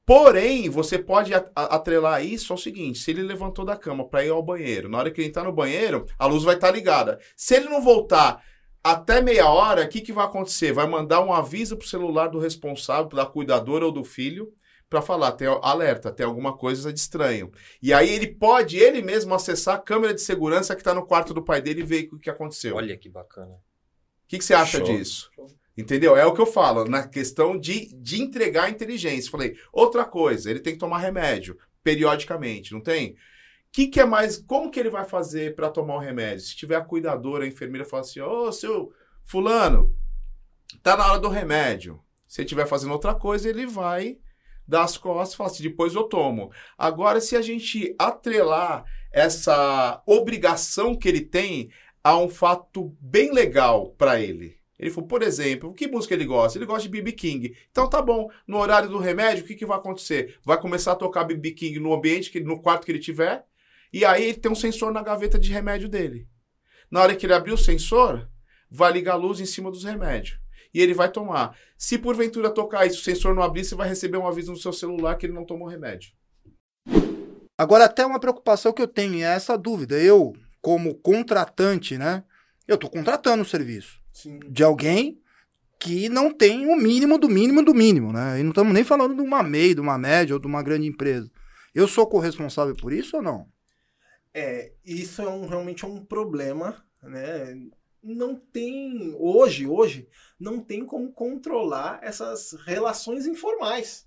Porém, você pode atrelar isso ao seguinte: se ele levantou da cama para ir ao banheiro, na hora que ele entrar no banheiro, a luz vai estar tá ligada. Se ele não voltar até meia hora, o que, que vai acontecer? Vai mandar um aviso para o celular do responsável, da cuidadora ou do filho, para falar, tem alerta, tem alguma coisa de estranho. E aí ele pode ele mesmo acessar a câmera de segurança que está no quarto do pai dele e ver o que aconteceu. Olha que bacana. O que, que você acha Show. disso? Entendeu? É o que eu falo, na questão de, de entregar inteligência. Falei, outra coisa, ele tem que tomar remédio periodicamente, não tem? que, que é mais. Como que ele vai fazer para tomar o remédio? Se tiver a cuidadora, a enfermeira fala assim: Ô, seu Fulano, tá na hora do remédio. Se ele estiver fazendo outra coisa, ele vai das costas e fala assim, depois eu tomo. Agora, se a gente atrelar essa obrigação que ele tem a um fato bem legal para ele. Ele falou, por exemplo, que música ele gosta? Ele gosta de BB King. Então tá bom, no horário do remédio, o que, que vai acontecer? Vai começar a tocar BB King no ambiente, que, no quarto que ele tiver, e aí ele tem um sensor na gaveta de remédio dele. Na hora que ele abrir o sensor, vai ligar a luz em cima dos remédios e ele vai tomar. Se porventura tocar isso, o sensor não abrir, você vai receber um aviso no seu celular que ele não tomou remédio. Agora, até uma preocupação que eu tenho é essa dúvida. Eu, como contratante, né? Eu estou contratando o serviço Sim. de alguém que não tem o mínimo do mínimo do mínimo, né? E não estamos nem falando de uma MEI, de uma média ou de uma grande empresa. Eu sou corresponsável por isso ou não? É, isso é um, realmente é um problema, né? Não tem hoje, hoje não tem como controlar essas relações informais.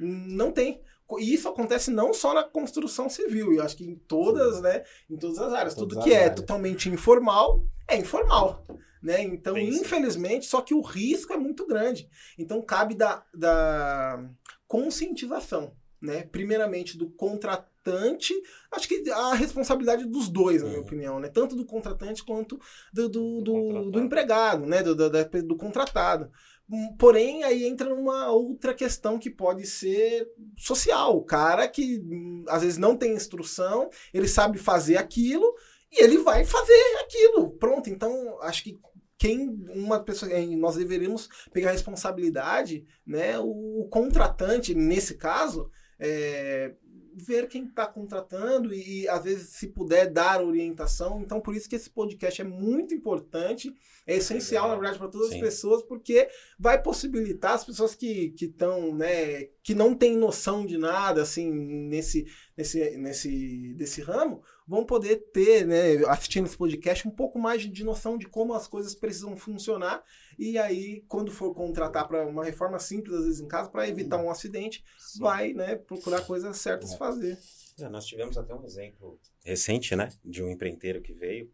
Não tem. E isso acontece não só na construção civil, eu acho que em todas, Sim. né, em todas as áreas. Todas Tudo que é áreas. totalmente informal é informal, né? Então, Bem, infelizmente, só que o risco é muito grande. Então, cabe da, da conscientização, né? Primeiramente do contratante contratante, acho que a responsabilidade dos dois, na minha uhum. opinião, né? Tanto do contratante quanto do, do, do, do empregado, né? Do, do, do contratado. Hum, porém, aí entra numa outra questão que pode ser social. O cara que hum, às vezes não tem instrução, ele sabe fazer aquilo e ele vai fazer aquilo. Pronto, então acho que quem uma pessoa nós deveríamos pegar a responsabilidade, né? O contratante nesse caso é, ver quem está contratando e, às vezes, se puder dar orientação. Então, por isso que esse podcast é muito importante, é essencial, na verdade, para todas Sim. as pessoas, porque vai possibilitar as pessoas que estão, né, que não têm noção de nada, assim, nesse, nesse, nesse desse ramo, vão poder ter, né, assistindo esse podcast, um pouco mais de noção de como as coisas precisam funcionar. E aí, quando for contratar para uma reforma simples, às vezes em casa, para evitar um acidente, Sim. vai né, procurar coisas certas é. fazer. É, nós tivemos até um exemplo recente, né, de um empreiteiro que veio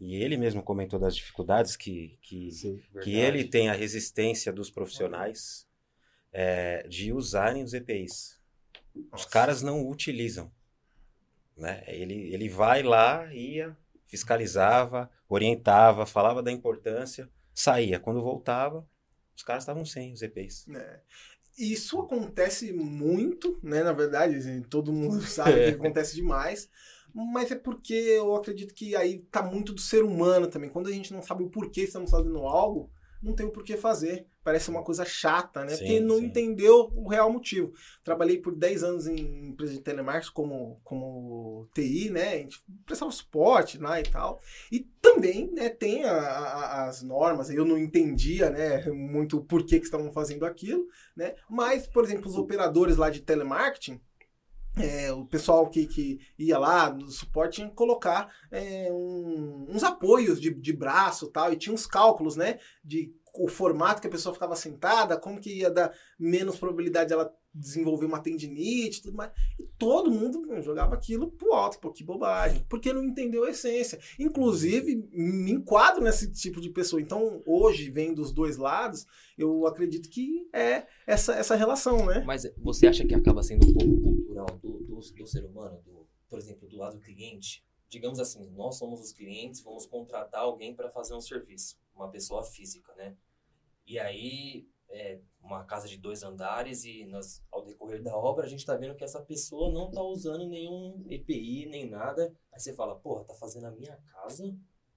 E ele mesmo comentou das dificuldades que, que, que ele tem a resistência dos profissionais é, de usarem os EPIs. Os caras não utilizam. Né? Ele, ele vai lá, ia, fiscalizava, orientava, falava da importância, saía. Quando voltava, os caras estavam sem os EPIs. É. Isso acontece muito, né? Na verdade, assim, todo mundo sabe que acontece demais. Mas é porque eu acredito que aí tá muito do ser humano também. Quando a gente não sabe o porquê estamos fazendo algo, não tem o porquê fazer. Parece uma coisa chata, né? Sim, Porque não sim. entendeu o real motivo. Trabalhei por 10 anos em empresa de telemarketing como, como TI, né? A gente prestava suporte lá e tal. E também né, tem a, a, as normas. Eu não entendia né, muito o porquê que estavam fazendo aquilo, né? Mas, por exemplo, os operadores lá de telemarketing, é, o pessoal que, que ia lá no suporte tinha que colocar é, um, uns apoios de, de braço tal, e tinha uns cálculos, né? De o formato que a pessoa ficava sentada, como que ia dar menos probabilidade de ela desenvolver uma tendinite tudo mais. E todo mundo jogava aquilo pro alto, pô, que bobagem. Porque não entendeu a essência. Inclusive, me enquadro nesse tipo de pessoa. Então, hoje, vem dos dois lados, eu acredito que é essa, essa relação, né? Mas você acha que acaba sendo um pouco cultural do, do, do ser humano, do, por exemplo, do lado do cliente? Digamos assim, nós somos os clientes, vamos contratar alguém para fazer um serviço, uma pessoa física, né? E aí, é, uma casa de dois andares e nós, ao decorrer da obra a gente está vendo que essa pessoa não está usando nenhum EPI nem nada. Aí você fala, porra, tá fazendo a minha casa?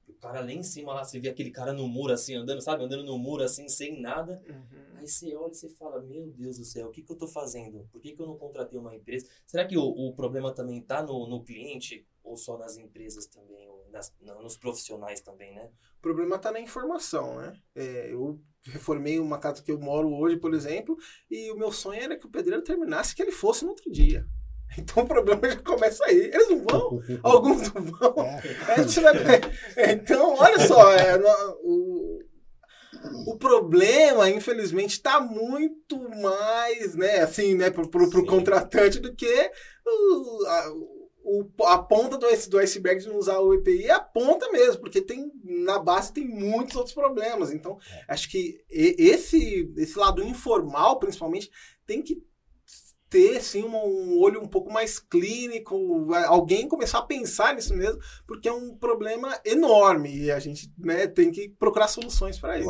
E o cara lá em cima, lá, você vê aquele cara no muro assim, andando, sabe? Andando no muro assim, sem nada. Uhum. Aí você olha e você fala, meu Deus do céu, o que, que eu estou fazendo? Por que, que eu não contratei uma empresa? Será que o, o problema também está no, no cliente ou só nas empresas também? Ou nas, nos profissionais também, né? O problema está na informação, né? É, eu reformei uma casa que eu moro hoje, por exemplo, e o meu sonho era que o pedreiro terminasse que ele fosse no outro dia. Então o problema já começa aí. Eles não vão, alguns não vão. É. Então, olha só, é, o, o problema, infelizmente, está muito mais, né, assim, né, pro, pro, pro contratante do que o, a, o, a ponta do, do iceberg de não usar o EPI é a ponta mesmo, porque tem na base tem muitos outros problemas. Então, é. acho que esse, esse lado informal, principalmente, tem que ter assim, um, um olho um pouco mais clínico, alguém começar a pensar nisso mesmo, porque é um problema enorme e a gente né, tem que procurar soluções para isso.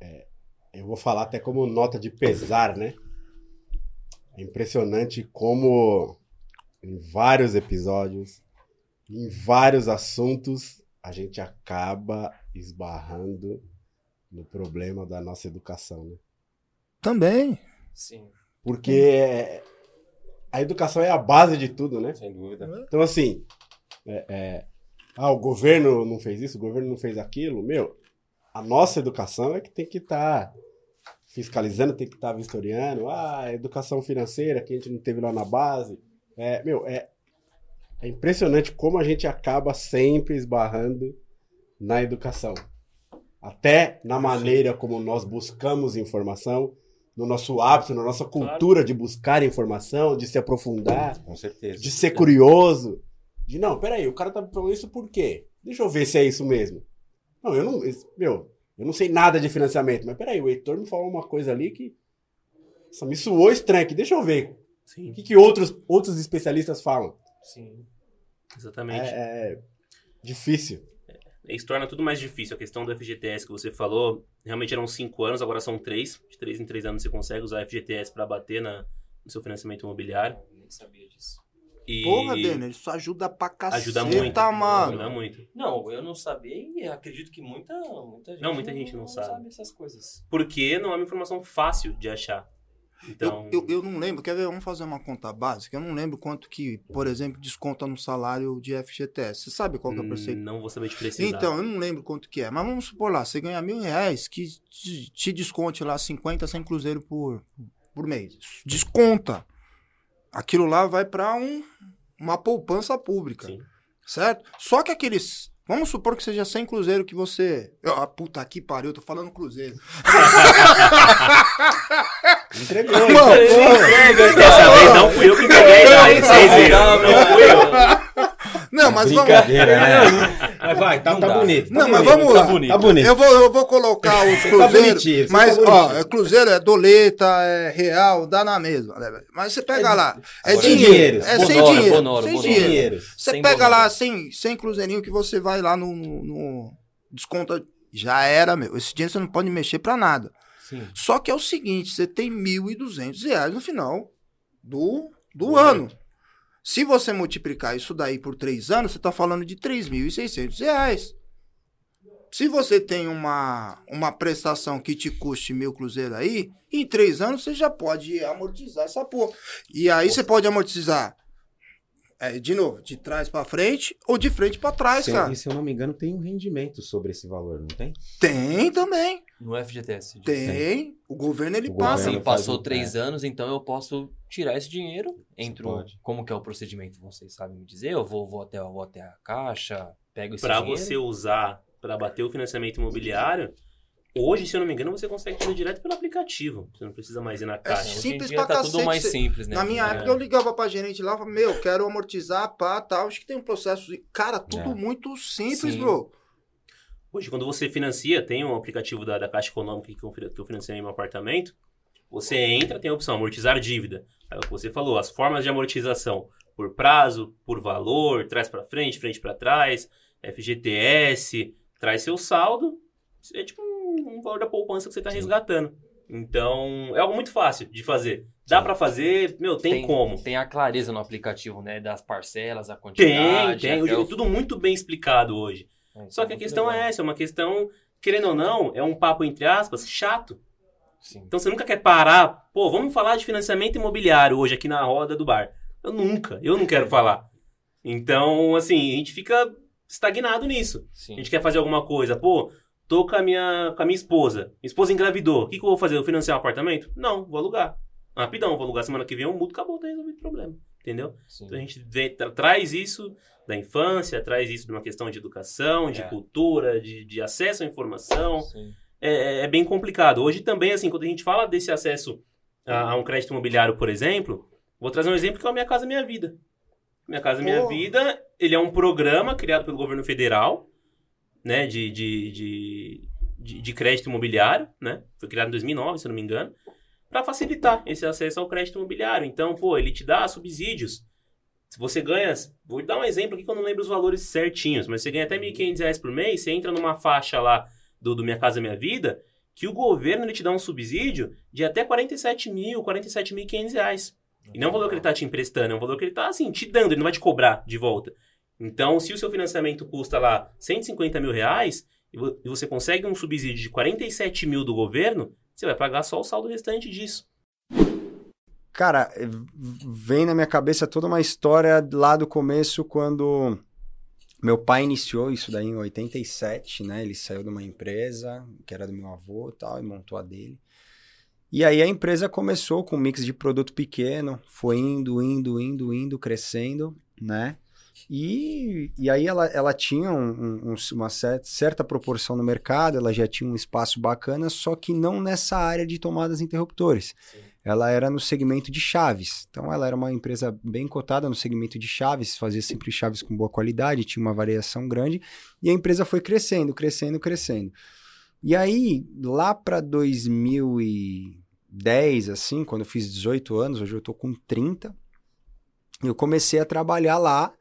É, eu vou falar até como nota de pesar, né? É impressionante como em vários episódios, em vários assuntos, a gente acaba esbarrando no problema da nossa educação, né? Também. Sim. Porque a educação é a base de tudo, né? Sem dúvida. Então, assim, é, é, ah, o governo não fez isso, o governo não fez aquilo. Meu, a nossa educação é que tem que estar tá fiscalizando, tem que estar tá vistoriando. Ah, a educação financeira que a gente não teve lá na base. É, meu, é, é impressionante como a gente acaba sempre esbarrando na educação. Até na maneira como nós buscamos informação, no nosso hábito, na nossa cultura claro. de buscar informação, de se aprofundar, Com certeza. de ser curioso. De não, peraí, o cara tá falando isso por quê? Deixa eu ver se é isso mesmo. Não, eu não. Meu, eu não sei nada de financiamento, mas peraí, o Heitor me falou uma coisa ali que. Nossa, me suou estranho aqui, deixa eu ver. Sim. O que, que outros, outros especialistas falam? Sim, exatamente. É, é difícil. É, isso torna tudo mais difícil. A questão do FGTS que você falou, realmente eram cinco anos, agora são três. De três em três anos você consegue usar FGTS para bater na, no seu financiamento imobiliário. Eu nem sabia disso. E... Porra, Denner, isso ajuda pra caceta, ajuda muito, mano. Ajuda muito. Não, eu não sabia e acredito que muita, muita gente não, muita gente não, não sabe. sabe essas coisas. Porque não é uma informação fácil de achar. Então... Eu, eu, eu, não lembro, quer ver? Vamos fazer uma conta básica. Eu não lembro quanto que, por exemplo, desconta no salário de FGTS. Você sabe qual que é o percentual? Não vou saber te precisar. Então, eu não lembro quanto que é. Mas vamos supor lá, você ganha mil reais, que te desconte lá 50, 100 cruzeiro por, por mês. Desconta. Aquilo lá vai para um, uma poupança pública. Sim. Certo? Só que aqueles Vamos supor que seja 100 cruzeiro que você. Ah, puta que pariu, tô falando cruzeiro. Entregou. Não, não, Dessa vez não fui eu que entreguei, não. Vocês viram, não fui eu. Não, mas Brincadeira, vamos. Né? Mas vai, tá, tá bonito. Tá não, bonito, mas vamos tá lá. Bonito, tá bonito. Eu vou, eu vou colocar os Tá cruzeiros. você mas, tá ó, é cruzeiro é doleta, é real, dá na mesma. né? Mas você pega lá. É dinheiro. dinheiros. É sem Bonoro, dinheiro. bonoro, sem bonoro. dinheiro. Dinheiro. Você Sem pega bonoro. lá sem, sem cruzeirinho que você vai lá no, no, no- Desconta. Já era, meu. Esse dinheiro você não pode mexer pra nada. Sim. Só que é o seguinte: você tem 1.200 reais no final do, do ano. Se você multiplicar isso daí por três anos, você está falando de 3.600 reais. Se você tem uma, uma prestação que te custe mil cruzeiro aí, em três anos você já pode amortizar essa porra. E aí você pode amortizar, é, de novo, de trás para frente ou de frente para trás, Se- cara. E se eu não me engano, tem um rendimento sobre esse valor, não tem? Tem também. No FGTS. Tem. O governo ele O passa. governo faz passou um- três é. anos, então eu posso tirar esse dinheiro. Entro. pode. Como que é o procedimento? Vocês sabem me dizer? Eu vou, vou, até, vou até a caixa, pego esse Pra dinheiro. você usar, pra bater o financiamento imobiliário, hoje, se eu não me engano, você consegue fazer direto pelo aplicativo. Você não precisa mais ir na É caixa. Hoje em simples dia pra tá cacete, tudo mais simples, né? Na minha É. época eu ligava pra gerente lá, falava, meu, quero amortizar, pá, tal. Acho que tem um processo. Cara, tudo É. muito simples, Sim. bro. Hoje, quando você financia, tem um aplicativo da, da Caixa Econômica que eu que eu financiei meu apartamento. Você entra, tem a opção amortizar dívida. É o que você falou, as formas de amortização por prazo, por valor, trás para frente, frente para trás, FGTS, traz seu saldo. É tipo um, um valor da poupança que você está resgatando. Então, é algo muito fácil de fazer. Dá para fazer, meu, tem, como. Tem a clareza no aplicativo, né? Das parcelas, a Tem, quantidade. tem. Hoje, o- tudo muito bem explicado hoje. É, Só é que a questão legal. é essa, é uma questão, querendo ou não, é um papo, entre aspas, chato. Sim. Então você nunca quer parar, pô, vamos falar de financiamento imobiliário hoje aqui na roda do bar. Eu nunca, eu não quero falar. Então, assim, a gente fica estagnado nisso. Sim. A gente quer fazer alguma coisa, pô, tô com a minha, com a minha esposa. Minha esposa engravidou. O que, que eu vou fazer? Eu financiar um apartamento? Não, vou alugar. Rapidão, vou alugar semana que vem, eu mudo, acabou, tá resolvido o problema. Entendeu? Sim. Então a gente tra- traz isso da infância, traz isso de uma questão de educação, de É. cultura, de, de acesso à informação. Sim. É, é bem complicado. Hoje também, assim, quando a gente fala desse acesso a, a um crédito imobiliário, por exemplo, vou trazer um exemplo que é o Minha Casa Minha Vida. Minha Casa Minha Oh. Vida, ele é um programa criado pelo governo federal, né, de, de, de, de, crédito imobiliário, né? Foi criado em 2009, se não me engano, para facilitar esse acesso ao crédito imobiliário. Então, pô, ele te dá subsídios. Se você ganha, vou dar um exemplo aqui que eu não lembro os valores certinhos, mas você ganha até 1.500 reais por mês, você entra numa faixa lá do, do Minha Casa Minha Vida, que o governo ele te dá um subsídio de até 47 mil, 47.500 reais. E não é um valor que ele está te emprestando, é um valor que ele está, assim, te dando, ele não vai te cobrar de volta. Então, se o seu financiamento custa lá 150 mil reais, e vo- você consegue um subsídio de 47 mil do governo, você vai pagar só o saldo restante disso. Cara, eh, vem na minha cabeça toda uma história lá do começo, quando meu pai iniciou isso daí em 87, né? Ele saiu de uma empresa, que era do meu avô e tal, e montou a dele. E aí a empresa começou com um mix de produto pequeno, foi indo, indo, indo, indo, crescendo, né? E, e aí ela, ela tinha um- um- uma cer- certa proporção no mercado, ela já tinha um espaço bacana, só que não nessa área de tomadas interruptores ela era no segmento de chaves. Então, ela era uma empresa bem cotada no segmento de chaves, fazia sempre chaves com boa qualidade, tinha uma variação grande, e a empresa foi crescendo, crescendo, crescendo. E aí, lá para 2010, assim, quando eu fiz 18 anos, hoje eu tô com 30, eu comecei a trabalhar lá,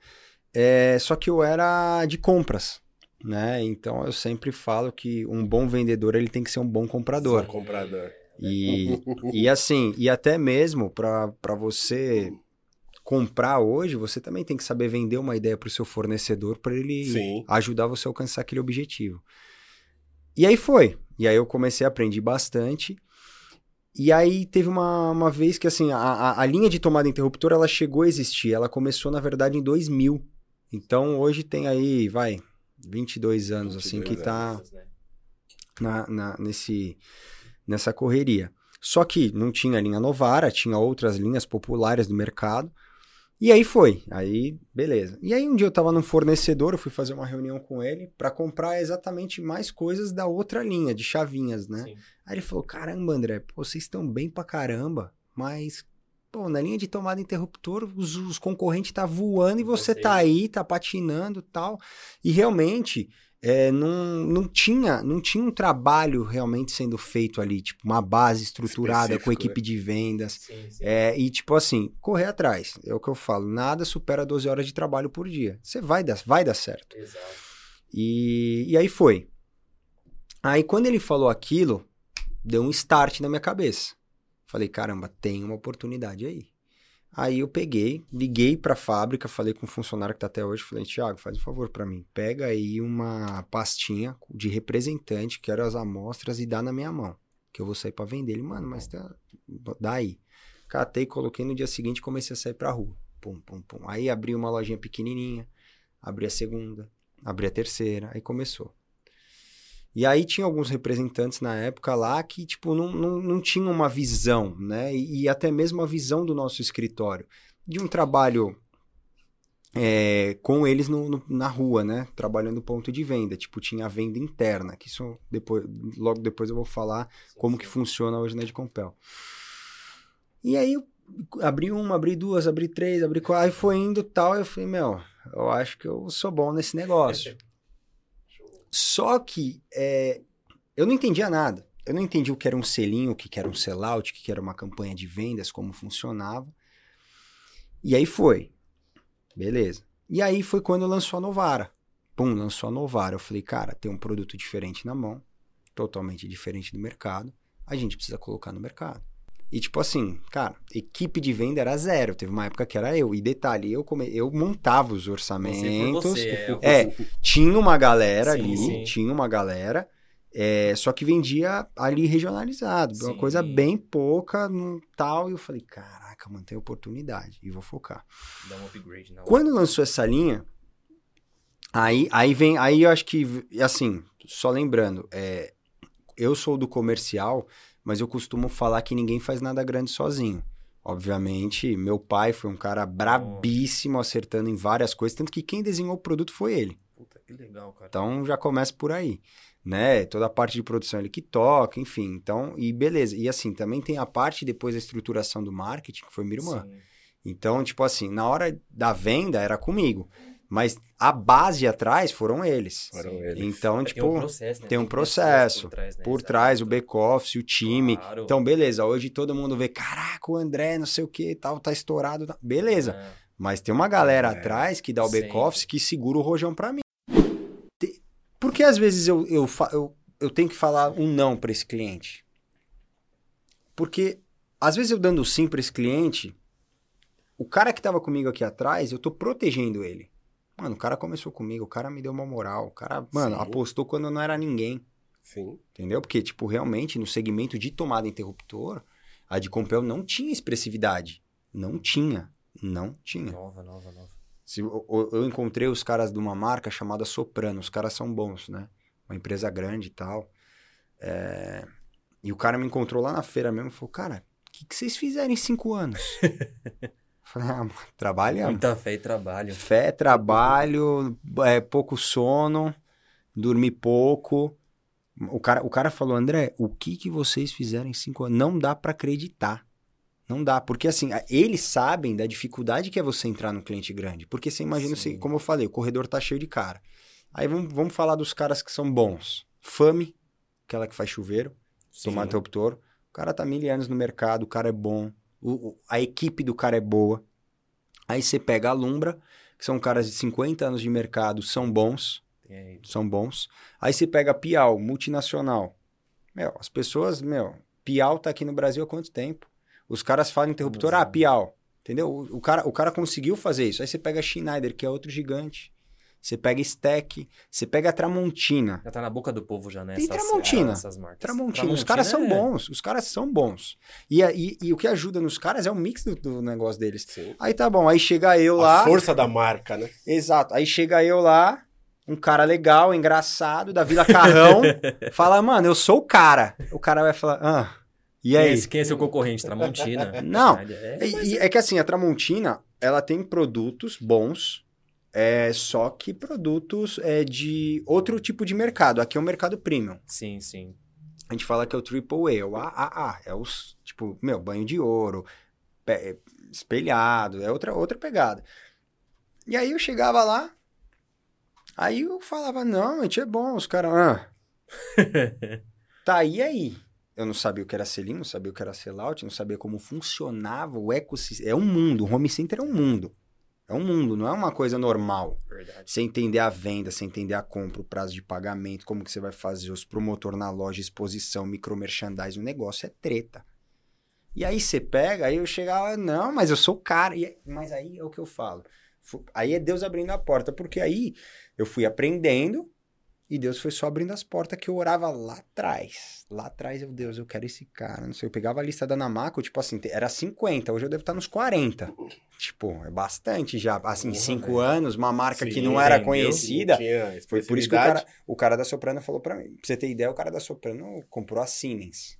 é, só que eu era de compras. Né? Então eu sempre falo que um bom vendedor ele tem que ser um bom comprador. Sou comprador. E, e assim, e até mesmo para você comprar hoje, você também tem que saber vender uma ideia para o seu fornecedor para ele Sim. ajudar você a alcançar aquele objetivo. E aí foi. E aí eu comecei a aprender bastante. E aí teve uma, uma vez que assim, a, a, a linha de tomada interruptor ela chegou a existir. Ela começou, na verdade, em 2000. Então hoje tem aí, vai, 22 anos, assim, 22 que tá Anos, né? na, na- nesse, nessa correria. Só que não tinha linha Novara, tinha outras linhas populares do mercado. E aí foi. Aí, beleza. E aí um dia eu tava num fornecedor, eu fui fazer uma reunião com ele para comprar exatamente mais coisas da outra linha, de chavinhas, né? Sim. Aí ele falou: Caramba, André, pô, vocês estão bem pra caramba, mas Pô, na linha de tomada interruptor, os, os concorrentes tá voando e você tá aí, tá patinando tal. E realmente, é, não, não, tinha, não tinha um trabalho realmente sendo feito ali, tipo, uma base estruturada Específico, com equipe né? de vendas. Sim, sim. É, e, tipo assim, correr atrás. É o que eu falo. Nada supera 12 horas de trabalho por dia. Você vai dar, vai dar certo. Exato. E, e aí foi. Aí quando ele falou aquilo, deu um start na minha cabeça. Falei, caramba, tem uma oportunidade aí. Aí eu peguei, liguei para a fábrica, falei com o funcionário que tá até hoje, falei, Thiago, faz um favor para mim, pega aí uma pastinha de representante, quero as amostras e dá na minha mão, que eu vou sair para vender. Ele, mano, mas tá... dá aí. Catei, coloquei no dia seguinte comecei a sair pra rua. Pum, pum, pum. Aí abri uma lojinha pequenininha, abri a segunda, abri a terceira, aí começou. E aí tinha alguns representantes na época lá que, tipo, não, não, não tinham uma visão, né? E, e até mesmo a visão do nosso escritório. De um trabalho é, com eles no, no, na rua, né? Trabalhando ponto de venda. Tipo, tinha a venda interna, que isso depois, logo depois eu vou falar como que funciona hoje na Edcompel. E aí abri uma, abri duas, abri três, abri quatro, aí foi indo tal, eu falei, meu, eu acho que eu sou bom nesse negócio. Só que é, eu não entendia nada. Eu não entendi o que era um selinho, o que era um sellout, o que era uma campanha de vendas, como funcionava. E aí foi. Beleza. E aí foi quando lançou a Novara. Pum, lançou a Novara. Eu falei, cara, tem um produto diferente na mão, totalmente diferente do mercado. A gente precisa colocar no mercado. E tipo assim, cara, equipe de venda era zero. Teve uma época que era eu. E detalhe, eu, come... eu montava os orçamentos. Você você, é, é tinha uma galera sim, ali, sim. tinha uma galera. É, só que vendia ali regionalizado, sim. uma coisa bem pouca, no tal. E eu falei, caraca, mano, tem oportunidade. E vou focar. Dá um upgrade na Quando lançou essa linha, aí, aí vem. Aí eu acho que, assim, só lembrando, é, eu sou do comercial mas eu costumo falar que ninguém faz nada grande sozinho. Obviamente, meu pai foi um cara brabíssimo, acertando em várias coisas, tanto que quem desenhou o produto foi ele. Puta, que legal, cara. Então já começa por aí, né? Toda a parte de produção ele que toca, enfim. Então, e beleza. E assim, também tem a parte depois da estruturação do marketing, que foi minha irmã. Sim. Então, tipo assim, na hora da venda era comigo. Mas a base atrás foram eles. Foram eles. Então, é, tipo, tem um processo, né? tem um processo por trás, né? por trás o back-office, o time. Claro. Então, beleza, hoje todo mundo vê, caraca, o André, não sei o que tal, tá estourado. Beleza. É. Mas tem uma galera é. atrás que dá o back-office que segura o rojão para mim. Porque às vezes eu, eu, eu, eu tenho que falar um não para esse cliente? Porque às vezes eu dando sim para esse cliente, o cara que tava comigo aqui atrás, eu tô protegendo ele. Mano, o cara começou comigo, o cara me deu uma moral. O cara, mano, Sim. apostou quando não era ninguém. Sim. Entendeu? Porque, tipo, realmente, no segmento de tomada interruptor, a de Compel não tinha expressividade. Não tinha. Não tinha. Nova, nova, nova. Se, eu, eu encontrei os caras de uma marca chamada Soprano. Os caras são bons, né? Uma empresa grande e tal. É... E o cara me encontrou lá na feira mesmo e falou, cara, o que, que vocês fizeram em cinco anos? Falei, ah, trabalhamos. Muita fé e trabalho. Fé, trabalho, é, pouco sono, dormir pouco. O cara, o cara falou, André, o que, que vocês fizeram em cinco anos? Não dá para acreditar. Não dá, porque assim, eles sabem da dificuldade que é você entrar no cliente grande. Porque você imagina, assim, como eu falei, o corredor tá cheio de cara. Aí vamos, vamos falar dos caras que são bons. Fame, aquela que faz chuveiro, tomar interruptor. O cara tá mil anos no mercado, o cara é bom o, a equipe do cara é boa. Aí você pega a Lumbra, que são caras de 50 anos de mercado, são bons. São bons. Aí você pega a Piau, multinacional. Meu, as pessoas, meu, Piau tá aqui no Brasil há quanto tempo? Os caras falam interruptor, ah, Piau. Entendeu? O, o, cara, o cara conseguiu fazer isso. Aí você pega a Schneider, que é outro gigante. Você pega Stack, você pega a Tramontina. Já tá na boca do povo já, né? Tem Tramontina. Essas marcas. Tramontina. Tramontina. Os caras é... são bons. Os caras são bons. E, e, e, o que ajuda nos caras é o mix do, do negócio deles. Sim. Aí tá bom. Aí chega eu lá. A força da marca, né? Exato. Aí chega eu lá, um cara legal, engraçado, da Vila Carrão. fala, mano, eu sou o cara. O cara vai falar, ah. E aí? Quem é, quem é seu concorrente? Tramontina. Não. É, é, é que assim, a Tramontina, ela tem produtos bons é só que produtos é de outro tipo de mercado. Aqui é o mercado premium. Sim, sim. A gente fala que é o triple A, é o AAA, é os, tipo, meu, banho de ouro, espelhado, é outra, outra pegada. E aí eu chegava lá, aí eu falava, não, a gente é bom, os caras. Ah. tá, e aí? Eu não sabia o que era selim, não sabia o que era sellout, não sabia como funcionava o ecossistema. É um mundo, o home center é um mundo. É um mundo, não é uma coisa normal. Verdade. Você entender a venda, você entender a compra, o prazo de pagamento, como que você vai fazer os promotor na loja, exposição, micro merchandising, o negócio é treta. E aí você pega, aí eu chegava, não, mas eu sou cara. E, mas aí é o que eu falo. Aí é Deus abrindo a porta, porque aí eu fui aprendendo e Deus foi só abrindo as portas que eu orava lá atrás. Lá atrás, eu, Deus, eu quero esse cara. Não sei, eu pegava a lista da Namaco, tipo assim, era 50, hoje eu devo estar nos 40. Tipo, é bastante já. Assim, 5 anos, uma marca Sim, que não era conhecida. Foi por isso que o cara, o cara da Soprano falou para mim. Pra você ter ideia, o cara da Soprano comprou a Siemens.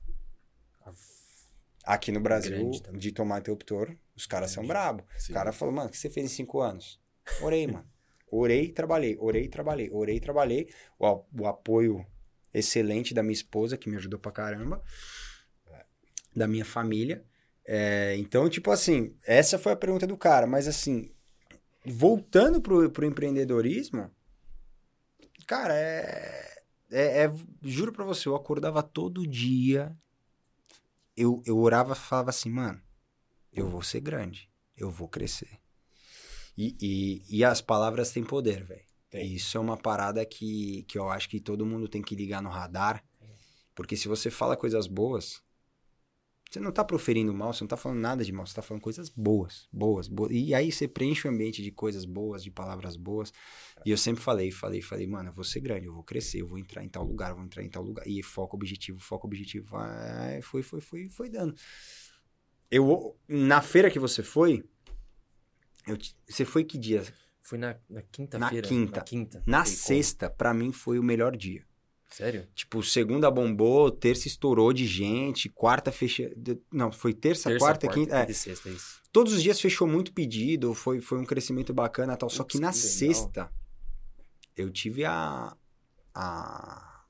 Aqui no Brasil, de tomate optor, os caras são brabo. O cara falou, mano, o que você fez em 5 anos? Orei, mano. Orei trabalhei, orei trabalhei, orei trabalhei. O, o apoio excelente da minha esposa, que me ajudou pra caramba, da minha família. É, então, tipo assim, essa foi a pergunta do cara, mas assim, voltando pro, pro empreendedorismo, cara, é, é, é juro pra você, eu acordava todo dia, eu, eu orava e falava assim, mano, eu vou ser grande, eu vou crescer. E, e, e as palavras têm poder, velho. Isso é uma parada que, que eu acho que todo mundo tem que ligar no radar. Porque se você fala coisas boas, você não tá proferindo mal, você não tá falando nada de mal, você tá falando coisas boas, boas, boas. E aí você preenche o ambiente de coisas boas, de palavras boas. E eu sempre falei, falei, falei, mano, eu vou ser grande, eu vou crescer, eu vou entrar em tal lugar, eu vou entrar em tal lugar. E foco objetivo, foco objetivo. Vai, foi, foi, foi, foi dando. Eu, na feira que você foi, eu, você foi que dia? Foi na, quinta-feira. Na quinta. Na, quinta, na sexta, para mim, foi o melhor dia. Sério? Tipo, segunda bombou, terça estourou de gente, quarta fechou. Não, foi terça, terça quarta, quarta, quinta. É. Sexta, isso. Todos os dias fechou muito pedido, foi, foi um crescimento bacana tal. Só que na que sexta, eu tive a, a.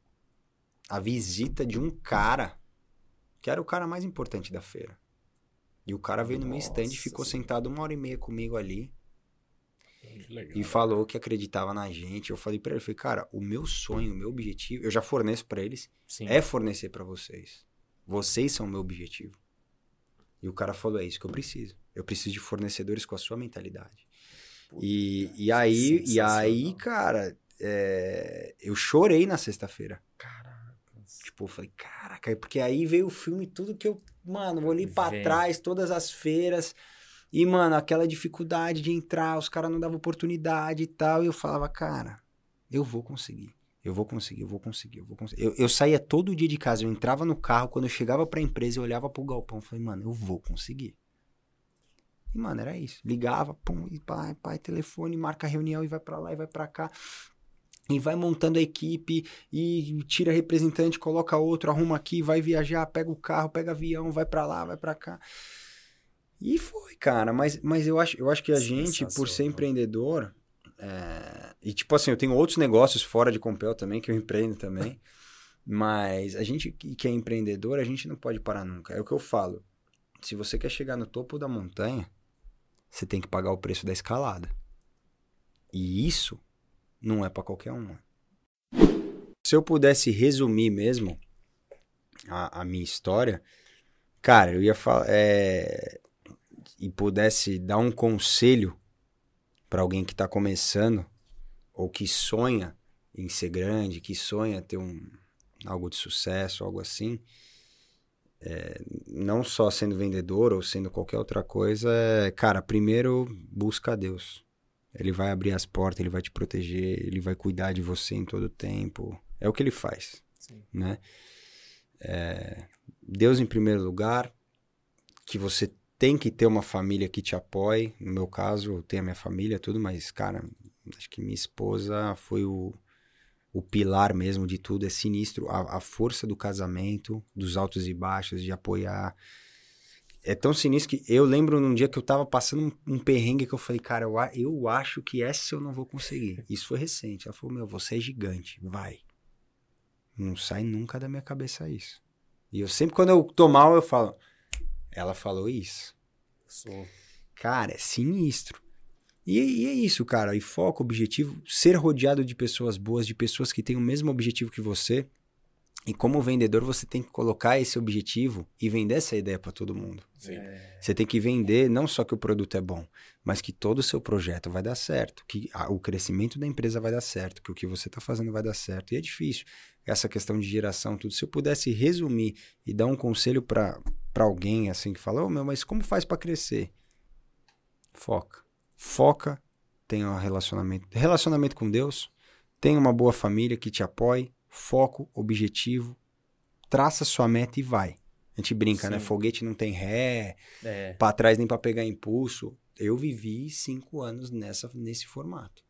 a visita de um cara que era o cara mais importante da feira. E o cara veio no meu stand e ficou sentado uma hora e meia comigo ali. Legal, e falou que acreditava na gente. Eu falei para ele, falei, cara, o meu sonho, o meu objetivo, eu já forneço para eles, Sim. é fornecer para vocês. Vocês são o meu objetivo. E o cara falou, é isso que eu preciso. Eu preciso de fornecedores com a sua mentalidade. Puta, e, e aí, e aí, cara, é, eu chorei na sexta-feira. Tipo, eu falei, caraca, porque aí veio o filme tudo que eu Mano, olhei para trás, todas as feiras. E, mano, aquela dificuldade de entrar, os caras não davam oportunidade e tal. E eu falava, cara, eu vou conseguir. Eu vou conseguir, eu vou conseguir, eu vou conseguir. Eu, eu saía todo dia de casa, eu entrava no carro, quando eu chegava pra empresa, eu olhava pro galpão e falei, mano, eu vou conseguir. E, mano, era isso. Ligava, pum, e pai, pai, telefone, marca reunião e vai para lá e vai para cá e vai montando a equipe e tira representante, coloca outro, arruma aqui, vai viajar, pega o carro, pega avião, vai para lá, vai para cá. E foi, cara, mas, mas eu, acho, eu acho que a gente, por ser empreendedor, é... e tipo assim, eu tenho outros negócios fora de Compel também, que eu empreendo também, mas a gente que é empreendedor, a gente não pode parar nunca. É o que eu falo. Se você quer chegar no topo da montanha, você tem que pagar o preço da escalada. E isso não é para qualquer um. Se eu pudesse resumir mesmo a, a minha história, cara, eu ia falar. É, e pudesse dar um conselho para alguém que está começando ou que sonha em ser grande, que sonha ter um algo de sucesso, algo assim, é, não só sendo vendedor ou sendo qualquer outra coisa, é, cara, primeiro busca a Deus. Ele vai abrir as portas, ele vai te proteger, ele vai cuidar de você em todo o tempo. É o que ele faz, Sim. né? É, Deus em primeiro lugar, que você tem que ter uma família que te apoie. No meu caso, eu tenho a minha família, tudo, mas, cara, acho que minha esposa foi o, o pilar mesmo de tudo. É sinistro. A, a força do casamento, dos altos e baixos, de apoiar é tão sinistro que eu lembro num dia que eu tava passando um, um perrengue que eu falei, cara, eu, eu acho que essa eu não vou conseguir. Isso foi recente. Ela falou, meu, você é gigante, vai. Não sai nunca da minha cabeça isso. E eu sempre, quando eu tô mal, eu falo, ela falou isso. Sou. Cara, é sinistro. E, e é isso, cara. E foco, objetivo, ser rodeado de pessoas boas, de pessoas que têm o mesmo objetivo que você. E como vendedor, você tem que colocar esse objetivo e vender essa ideia para todo mundo. É, Você tem que vender não só que o produto é bom, mas que todo o seu projeto vai dar certo, que a- o crescimento da empresa vai dar certo, que o que você está fazendo vai dar certo. E é difícil. Essa questão de geração, tudo. Se eu pudesse resumir e dar um conselho para alguém assim que fala, ô meu, mas como faz para crescer? Foca. Foca, tenha um relacionamento, relacionamento com Deus, tenha uma boa família que te apoie, foco, objetivo, traça sua meta e vai. A gente brinca, né? Sim. Foguete não tem ré, é. para trás nem para pegar impulso. Eu vivi cinco anos nessa, nesse formato.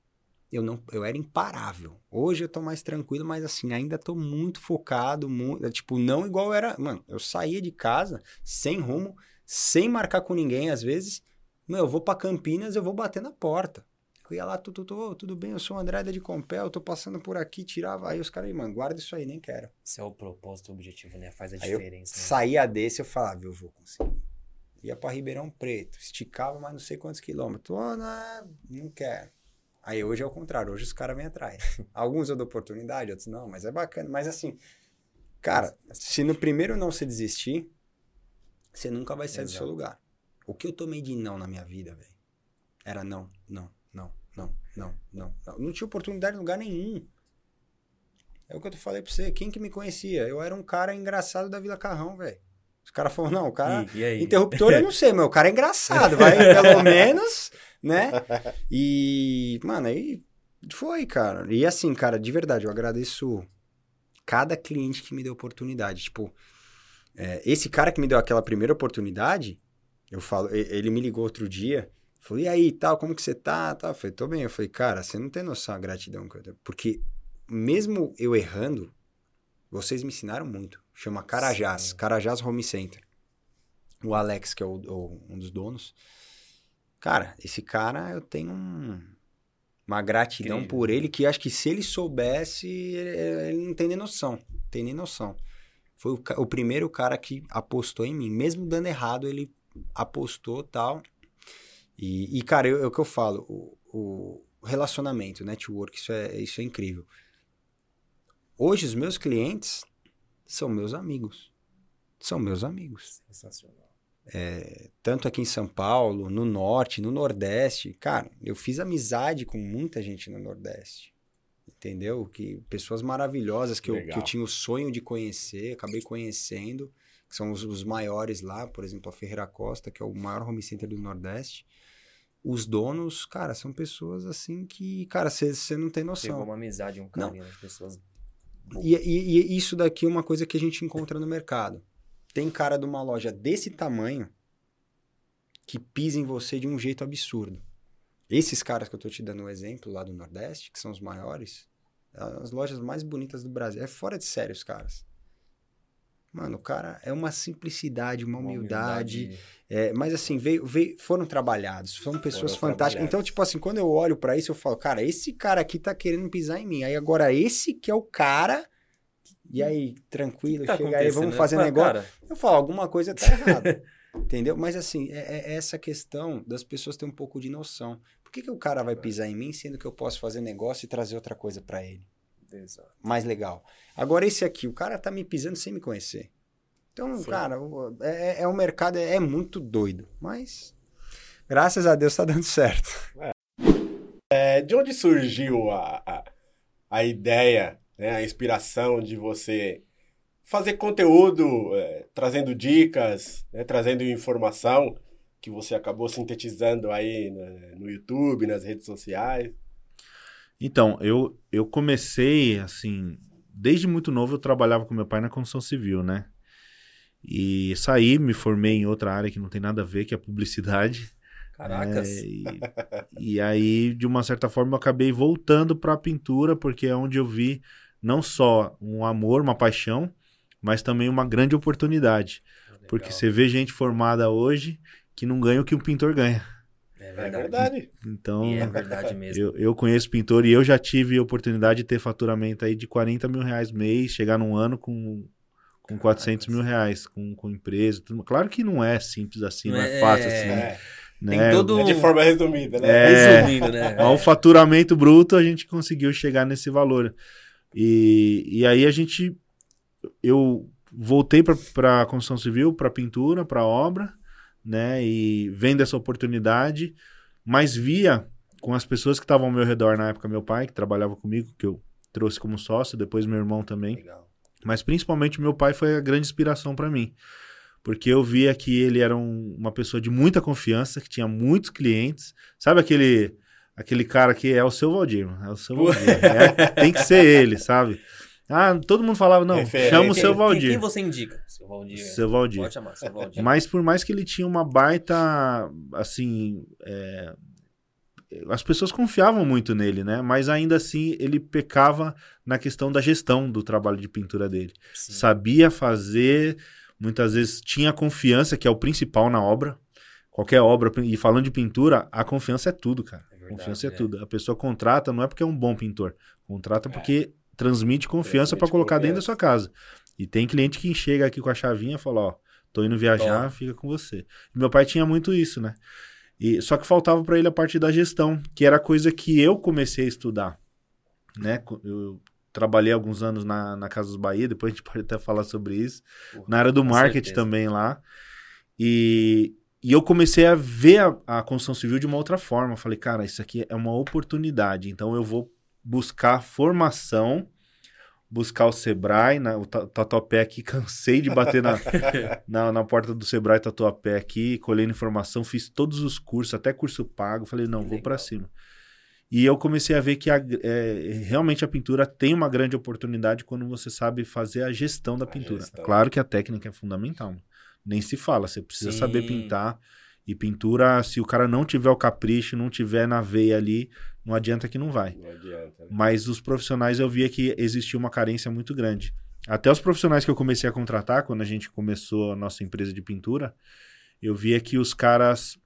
Eu não, eu era imparável. Hoje eu tô mais tranquilo, mas assim, ainda tô muito focado, muito, tipo, não igual era. Mano, eu saía de casa sem rumo, sem marcar com ninguém às vezes. Meu, eu vou para Campinas, eu vou bater na porta. Eu ia lá, tu, tu, tu, tudo bem, eu sou o André da de Compel, eu tô passando por aqui, tirava. Aí os caras, mano, guarda isso aí, nem quero. Esse é o propósito, o objetivo, né? Faz a Aí eu diferença. né? saía desse, eu falava, eu vou conseguir. Ia pra Ribeirão Preto, esticava mais não sei quantos quilômetros. Oh, não, não quero. Aí hoje é o contrário, hoje os caras vêm atrás. Alguns eu dou oportunidade, outros não, mas é bacana. Mas assim, cara, se no primeiro não você desistir, você nunca vai sair do seu Exato. lugar. O que eu tomei de não na minha vida, velho, era não, não, não, não, não, não, tinha oportunidade em lugar nenhum. É o que eu falei pra você. Quem que me conhecia? Eu era um cara engraçado da Vila Carrão, velho. Os caras falaram, não, o cara. E, e? Interruptor eu não sei, mas o cara é engraçado, vai pelo menos, né? E, mano, aí foi, cara. E assim, cara, de verdade, eu agradeço cada cliente que me deu oportunidade. Tipo, é, esse cara que me deu aquela primeira oportunidade, eu falo, ele me ligou outro dia, falou, e aí, tal, como que você tá? Tal. Eu falei, tô bem. Eu falei, cara, você não tem noção da gratidão que eu tenho. Porque mesmo eu errando, vocês me ensinaram muito. Chama Carajás, Sim. Carajás Home Center. O Alex, que é o- o- um dos donos. Cara, esse cara, eu tenho um- uma gratidão Incrível. por ele que acho que se ele soubesse, ele, ele não tem nem noção. Tem nem noção. Foi o, o primeiro cara que apostou em mim. Mesmo dando errado, ele apostou tal. E, e, cara, eu- é o que eu falo. O, o relacionamento, network, isso é, isso é incrível. Hoje, os meus clientes são meus amigos. São meus amigos. Sensacional. Tanto aqui em São Paulo, no Norte, no Nordeste. Cara, eu fiz amizade com muita gente no Nordeste. Entendeu? Que pessoas maravilhosas que eu, que eu tinha o sonho de conhecer, acabei conhecendo, que são os, os maiores lá, por exemplo, a Ferreira Costa, que é o maior home center do Nordeste. Os donos, cara, são pessoas assim que, cara, você não tem noção. Pegou uma amizade, um carinho das pessoas. E, e- e isso daqui é uma coisa que a gente encontra no mercado. Tem cara de uma loja desse tamanho que pisa em você de um jeito absurdo. Esses caras que eu tô te dando um exemplo lá do Nordeste, que são os maiores, as lojas mais bonitas do Brasil. É fora de sério os caras. Mano, o cara é uma simplicidade, uma, Uma humildade. É, mas assim, veio, veio, foram trabalhados, são pessoas fantásticas. trabalhados. Então, tipo assim, quando eu olho pra isso, eu falo, cara, esse cara aqui tá querendo pisar em mim. Aí agora, esse que é o cara. E aí, tranquilo, Tá chega aí, vamos fazer né? negócio. Cara, Eu falo, alguma coisa tá errada. entendeu? Mas assim, é, é essa questão das pessoas terem um pouco de noção. Por que, que o cara vai pisar em mim, sendo que eu posso fazer negócio e trazer outra coisa pra ele? Exato. mais legal. Agora, esse aqui, o cara tá me pisando sem me conhecer. Então, Foi. cara, o- é, é um mercado, é, é muito doido. Mas, graças a Deus, tá dando certo. É, de onde surgiu a, a, a ideia, né, a inspiração de você fazer conteúdo, é, trazendo dicas, né, trazendo informação que você acabou sintetizando aí né, no YouTube, nas redes sociais? Então, eu, eu comecei, assim, desde muito novo eu trabalhava com meu pai na construção civil, né? E saí, me formei em outra área que não tem nada a ver, que é a publicidade. Caracas. É, e, e aí, de uma certa forma, eu acabei voltando para a pintura, porque é onde eu vi não só um amor, uma paixão, mas também uma grande oportunidade. Porque você vê gente formada hoje que não ganha o que um pintor ganha. É É verdade. verdade. Então, E é verdade mesmo. eu, eu conheço pintor e eu já tive a oportunidade de ter faturamento aí de 40 mil reais mês, chegar num ano com, com 400 mil reais, com, com empresa. Tudo. Claro que não é simples assim, não, não é, é fácil assim. É. Né? Tem todo... É de forma resumida, né? É, Resumindo, né? Ao faturamento bruto, a gente conseguiu chegar nesse valor. E, e aí a gente... Eu voltei para a construção civil, para pintura, para obra, né? E vendo essa oportunidade, mas via com as pessoas que estavam ao meu redor na época, meu pai, que trabalhava comigo, que eu trouxe como sócio, depois meu irmão também. Legal. Mas principalmente meu pai foi a grande inspiração para mim. Porque eu via que ele era um, uma pessoa de muita confiança, que tinha muitos clientes. Sabe aquele aquele cara que é o seu Valdir, é o seu Valdir. É, tem que ser ele, sabe? Ah, todo mundo falava, não, chama o seu Valdir. Quem, quem, você indica? Seu Valdir. Seu Valdir. Pode chamar, seu Valdir. Mas por mais que ele tinha uma baita, assim, é, as pessoas confiavam muito nele, né? Mas ainda assim ele pecava na questão da gestão do trabalho de pintura dele. Sim. Sabia fazer, muitas vezes tinha confiança, que é o principal na obra. Qualquer obra, e falando de pintura, a confiança é tudo, cara. É verdade, confiança é, é, tudo. A pessoa contrata não é porque é um bom pintor, contrata é. porque transmite confiança para colocar confiança. dentro da sua casa. E tem cliente que chega aqui com a chavinha e fala, ó, tô indo viajar, Tom. fica com você. E meu pai tinha muito isso, né? E, só que faltava para ele a parte da gestão, que era coisa que eu comecei a estudar. Né? Eu trabalhei alguns anos na, na Casa dos Bahia, depois a gente pode até falar sobre isso. na área do marketing também lá. E, e eu comecei a ver a, a construção civil de uma outra forma. falei, cara, isso aqui é uma oportunidade. Então eu vou buscar formação buscar o Sebrae, na, o Tatuapé aqui, cansei de bater na, na, na, porta do Sebrae Tatuapé aqui, colhendo informação, fiz todos os cursos, até curso pago, falei, não, vou para cima. E eu comecei a ver que a, é, realmente a pintura tem uma grande oportunidade quando você sabe fazer a gestão da pintura. Gestão. Claro que a técnica é fundamental, nem se fala, você precisa Sim. saber pintar, e pintura, se o cara não tiver o capricho, não tiver na veia ali, não adianta que não vai. Não adianta. Né? Mas os profissionais eu via que existia uma carência muito grande. Até os profissionais que eu comecei a contratar, quando a gente começou a nossa empresa de pintura, eu via que os caras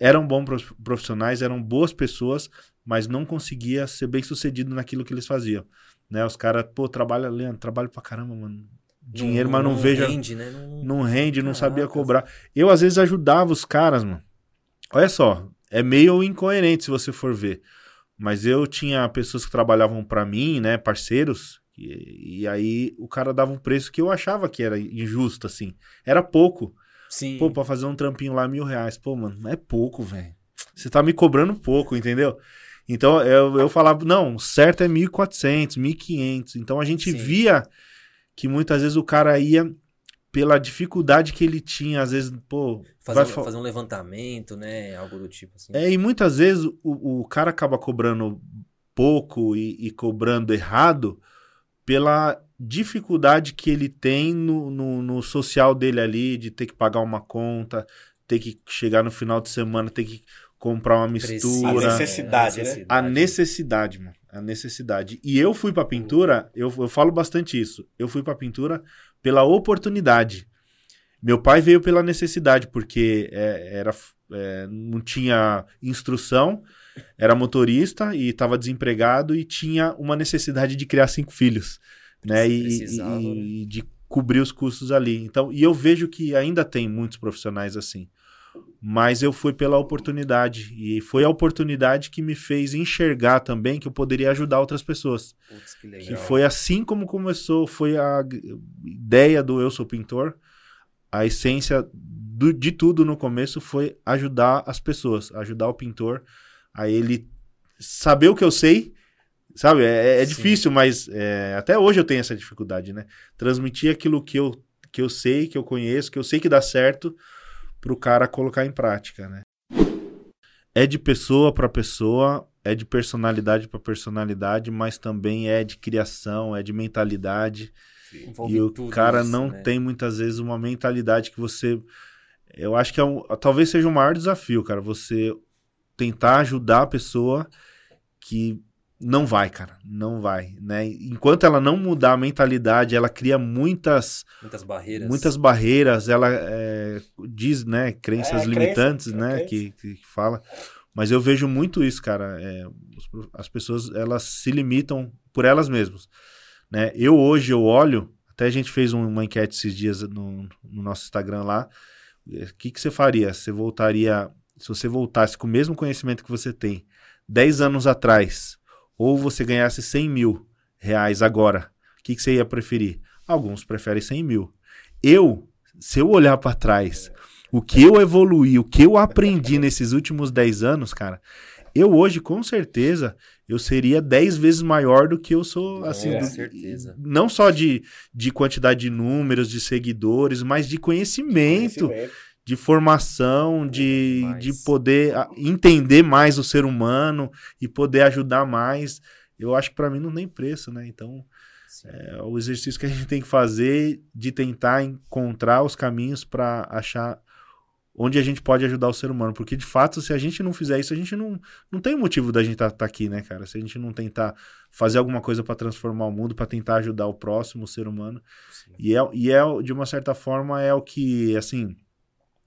eram bons profissionais, eram boas pessoas, mas não conseguia ser bem sucedido naquilo que eles faziam. Né? Os caras, pô, trabalha, Leandro, trabalho pra caramba, mano. Dinheiro, não, mas não, não vejo. Rende, né? Não, não rende, não sabia cobrar. Eu, às vezes, ajudava os caras, mano. Olha só, é meio incoerente se você for ver. Mas eu tinha pessoas que trabalhavam para mim, né, parceiros, e, e, aí o cara dava um preço que eu achava que era injusto, assim. Era pouco. Sim. Pô, pra fazer um trampinho lá, mil reais. Pô, mano, é pouco, velho. Você tá me cobrando pouco, entendeu? Então eu, eu falava, não, certo é 1.400, 1.500. Então a gente Sim. via que muitas vezes o cara ia pela dificuldade que ele tinha, às vezes, pô. Fazer, vai... fazer um levantamento, né? Algo do tipo assim. É, e muitas vezes o, o cara acaba cobrando pouco e, e, cobrando errado pela dificuldade que ele tem no, no, no, social dele ali, de ter que pagar uma conta, ter que chegar no final de semana, ter que comprar uma mistura. A necessidade, né? A necessidade, mano. A necessidade. E eu fui pra pintura, eu, eu falo bastante isso. Eu fui pra pintura pela oportunidade. Meu pai veio pela necessidade, porque é, era, é, não tinha instrução, era motorista e estava desempregado e tinha uma necessidade de criar cinco filhos, né? E, e, né? e, de cobrir os custos ali. Então, e eu vejo que ainda tem muitos profissionais assim. Mas eu fui pela oportunidade. E foi a oportunidade que me fez enxergar também que eu poderia ajudar outras pessoas. Putz, que, legal. que foi assim como começou, foi a ideia do Eu Sou Pintor. A essência do, de tudo no começo foi ajudar as pessoas, ajudar o pintor a ele saber o que eu sei. Sabe, é, é difícil, mas é, até hoje eu tenho essa dificuldade, né? Transmitir aquilo que eu, que eu sei, que eu conheço, que eu sei que dá certo para o cara colocar em prática, né? É de pessoa para pessoa, é de personalidade para personalidade, mas também é de criação, é de mentalidade. e o cara isso, não né? tem muitas vezes uma mentalidade que você. Eu acho que é um, talvez seja o maior desafio, cara. Você tentar ajudar a pessoa que não vai, cara, não vai, né? Enquanto ela não mudar a mentalidade, ela cria muitas muitas barreiras, muitas barreiras. Ela é, diz, né, crenças é, limitantes, crença, né, que, que, fala. Mas eu vejo muito isso, cara. É, as pessoas elas se limitam por elas mesmas, né? Eu hoje eu olho Até a gente fez uma enquete esses dias no, no nosso Instagram lá. O que, que você faria? Você voltaria. Se você voltasse com o mesmo conhecimento que você tem 10 anos atrás, ou você ganhasse 100 mil reais agora, o que, que você ia preferir? Alguns preferem 100 mil. Eu, se eu olhar para trás, o que eu evoluí, o que eu aprendi nesses últimos 10 anos, cara, eu hoje, com certeza, eu seria 10 vezes maior do que eu sou, assim. Com do- certeza. Não só de, de quantidade de números, de seguidores, mas de conhecimento, Conhecimento. De formação, de, Mais. de poder ah, entender mais o ser humano e poder ajudar mais. Eu acho que para mim não tem preço, né? Então, é o exercício que a gente tem que fazer de tentar encontrar os caminhos para achar onde a gente pode ajudar o ser humano. Porque, de fato, se a gente não fizer isso, a gente não, não tem motivo da gente estar aqui, né, cara? Se a gente não tentar fazer alguma coisa para transformar o mundo, para tentar ajudar o próximo, o ser humano. E é, e é, de uma certa forma, é o que, assim,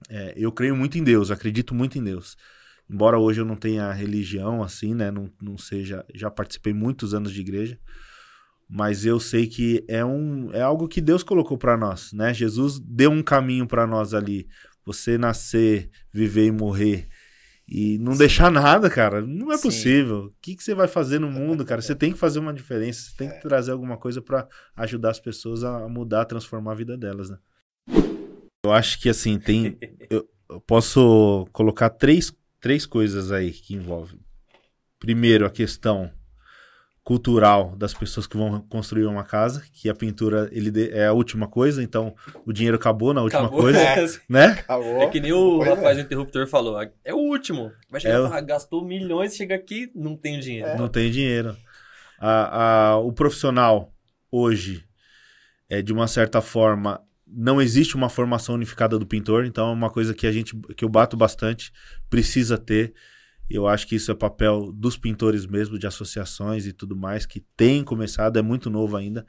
é, eu creio muito em Deus, acredito muito em Deus. Embora hoje eu não tenha religião, assim, né? Não, não seja. Já participei muitos anos de igreja. Mas eu sei que é, um, é algo que Deus colocou para nós, né? Jesus deu um caminho para nós ali. Você nascer, viver e morrer. E não deixar nada, cara. Não é Sim. possível. O que, que você vai fazer no mundo, cara? Você tem que fazer uma diferença. Você tem que trazer alguma coisa para ajudar as pessoas a mudar, a transformar a vida delas, né? Eu acho que assim, tem. Eu, eu posso colocar três, três coisas aí que envolvem. Primeiro, a questão cultural das pessoas que vão construir uma casa, que a pintura ele é a última coisa, então o dinheiro acabou na última Acabou, coisa, né? né? Acabou. É que nem o Pois é. rapaz do interruptor falou. É o último. Vai chegar É e falar, gastou milhões, chega aqui, não tem dinheiro. Não tem dinheiro. A, a- o profissional hoje é de uma certa forma não existe uma formação unificada do pintor, então é uma coisa que a gente que eu bato bastante, precisa ter. Eu acho que isso é papel dos pintores mesmo, de associações e tudo mais, que tem começado, é muito novo ainda,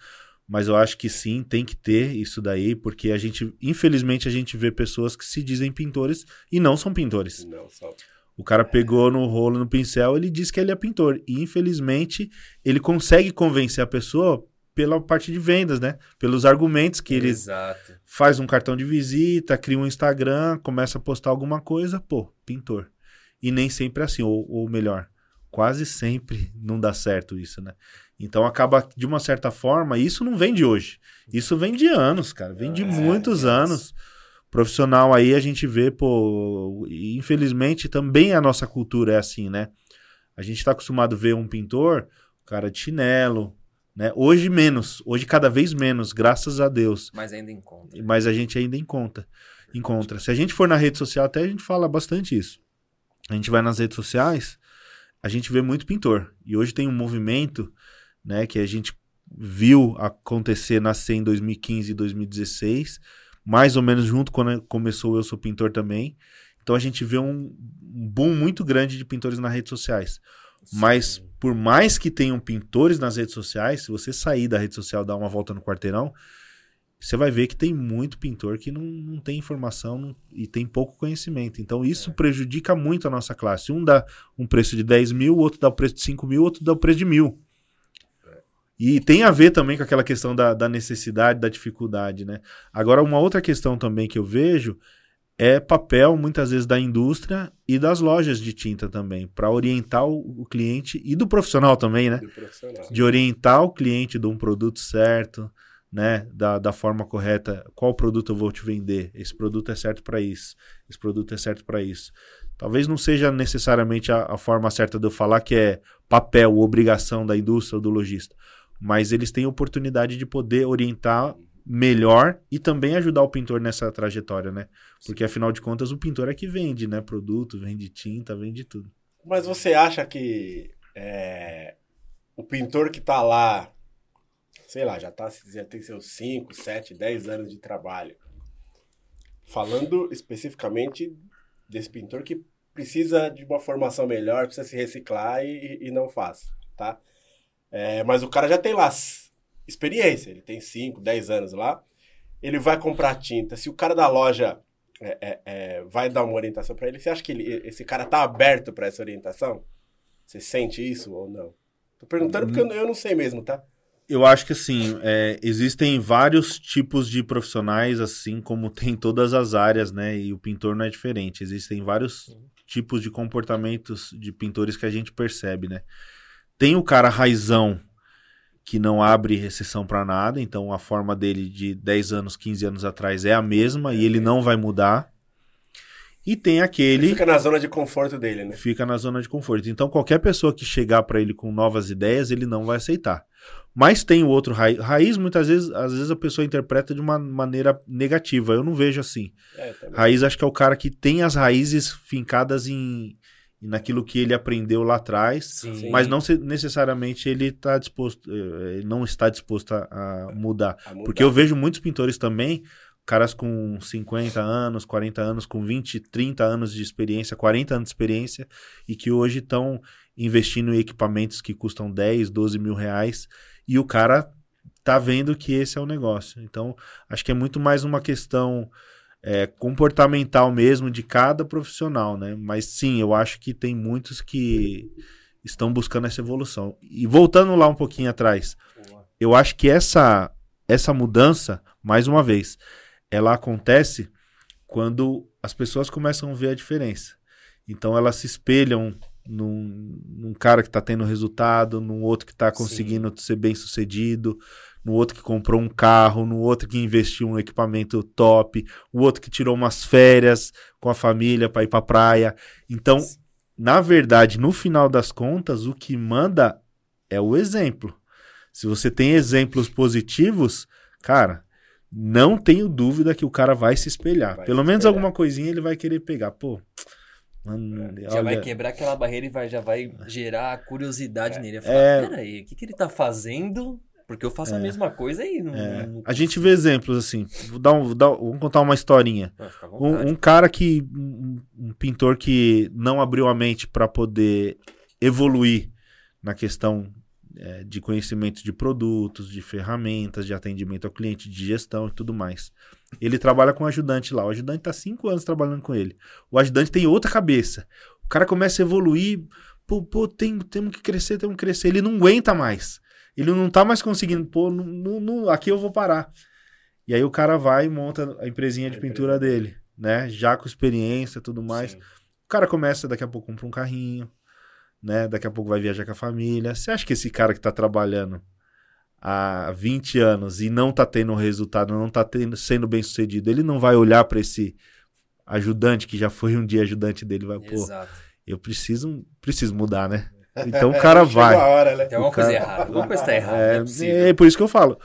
mas eu acho que sim, tem que ter isso daí, porque a gente, infelizmente, a gente vê pessoas que se dizem pintores e não são pintores. Não. O cara pegou no rolo, no pincel, ele diz que ele é pintor. E infelizmente, ele consegue convencer a pessoa pela parte de vendas, né? Pelos argumentos que ele Exato. faz um cartão de visita, cria um Instagram, começa a postar alguma coisa, pô, pintor. E nem sempre é assim, ou, ou melhor, quase sempre não dá certo isso, né? Então acaba, de uma certa forma, isso não vem de hoje. Isso vem de anos, cara. Vem de É, muitos de anos. anos. Profissional aí a gente vê, pô, infelizmente também a nossa cultura é assim, né? A gente tá acostumado a ver um pintor, cara de chinelo, né? Hoje menos, hoje cada vez menos, graças a Deus Mas ainda encontra. mas a gente ainda encontra. encontra. Se a gente for na rede social, até a gente fala bastante isso. A gente vai nas redes sociais, a gente vê muito pintor. E hoje tem um movimento, né, que a gente viu acontecer, nascer em 2015 e 2016, mais ou menos junto quando começou o Eu Sou Pintor também. Então a gente vê um um boom muito grande de pintores nas redes sociais. Mas por mais que tenham pintores nas redes sociais, se você sair da rede social e dar uma volta no quarteirão, você vai ver que tem muito pintor que não, não tem informação não- e tem pouco conhecimento. Então isso prejudica muito a nossa classe. Um dá um preço de 10 mil, o outro dá o preço de 5 mil, o outro dá o preço de mil. E tem a ver também com aquela questão da, da necessidade, da dificuldade, né? Agora, uma outra questão também que eu vejo é papel, muitas vezes, da indústria e das lojas de tinta também, para orientar o, cliente e do profissional também, né? Do profissional. de orientar o cliente de um produto certo, né, da, da forma correta, qual produto eu vou te vender, esse produto é certo para isso, esse produto é certo para isso. Talvez não seja necessariamente a, a forma certa de eu falar que é papel, obrigação da indústria ou do lojista, mas eles têm oportunidade de poder orientar melhor e também ajudar o pintor nessa trajetória, né? Porque afinal de contas o pintor é que vende, né, produto, vende tinta, vende tudo. Mas você acha que é, o pintor que tá lá, sei lá, já, tá, já tem seus 5, 7, 10 anos de trabalho, falando especificamente desse pintor que precisa de uma formação melhor, precisa se reciclar e, e não faz, tá? É, mas o cara já tem lá experiência, ele tem 5, 10 anos lá, ele vai comprar tinta. Se o cara da loja é, é, é, vai dar uma orientação para ele, você acha que ele- esse cara tá aberto para essa orientação? Você sente isso ou não? Tô perguntando porque eu, não- eu não sei mesmo, tá? eu acho que assim, existem vários tipos de profissionais, assim como tem todas as áreas, né? E o pintor não é diferente. Existem vários tipos de comportamentos de pintores que a gente percebe, né? Tem o cara raizão que não abre recessão para nada, então a forma dele de 10 anos, 15 anos atrás é a mesma e ele não vai mudar. E tem aquele. Ele fica na zona de conforto dele, né? Fica na zona de conforto. Então, qualquer pessoa que chegar para ele com novas ideias, ele não vai aceitar. Mas tem o outro raiz. Raiz, muitas vezes, às vezes a pessoa interpreta de uma maneira negativa. Eu não vejo assim. É, raiz, acho que é o cara que tem as raízes fincadas em naquilo que ele aprendeu lá atrás, Sim. mas não se, necessariamente ele está disposto, eh, não está disposto a, a, mudar. a, mudar. Porque eu vejo muitos pintores também caras com 50 anos, 40 anos, com 20, 30 anos de experiência, 40 anos de experiência, e que hoje estão investindo em equipamentos que custam 10, 12 mil reais, e o cara tá vendo que esse é o negócio. Então, acho que é muito mais uma questão é, comportamental mesmo de cada profissional, né? Mas sim, eu acho que tem muitos que estão buscando essa evolução. E voltando lá um pouquinho atrás, eu acho que essa essa mudança, mais uma vez, ela acontece quando as pessoas começam a ver a diferença. Então elas se espelham num, num cara que está tendo resultado, num outro que está conseguindo Sim. ser bem sucedido, no outro que comprou um carro, no outro que investiu um equipamento top, o outro que tirou umas férias com a família para ir para praia. Então, na verdade, no final das contas, o que manda é o exemplo. Se você tem exemplos positivos, cara, não tenho dúvida que o cara vai se espelhar. Vai Pelo se menos espelhar. alguma coisinha ele vai querer pegar. Pô, mano, já olha... vai quebrar aquela barreira e vai, já vai gerar curiosidade é. nele. Falar, é... Peraí, o que, que ele tá fazendo? Porque eu faço é. a mesma coisa aí. Não, é. não... A gente vê exemplos assim. Vou dar um, vou dar, vamos contar uma historinha. Um, um, cara que. Um, um pintor que não abriu a mente para poder evoluir na questão é, de conhecimento de produtos, de ferramentas, de atendimento ao cliente, de gestão e tudo mais. Ele trabalha com o ajudante lá. O ajudante está cinco anos trabalhando com ele. O ajudante tem outra cabeça. O cara começa a evoluir. Pô, pô tem, temos que crescer, temos que crescer. Ele não aguenta mais. Ele não está mais conseguindo. Pô, não, não, não, aqui eu vou parar. E aí o cara vai e monta a empresinha de pintura dele, né? Já com experiência e tudo mais. Sim. O cara começa, daqui a pouco compra um carrinho, né? Daqui a pouco vai viajar com a família. Você acha que esse cara que está trabalhando há 20 anos e não está tendo resultado, não está sendo bem sucedido, ele não vai olhar para esse ajudante que já foi um dia ajudante dele, vai, pô, Exato. eu preciso, preciso mudar, né? Então o cara vai. Hora, né? Tem alguma cara, coisa errada. Alguma coisa está errada. É, é, é, por isso que eu falo.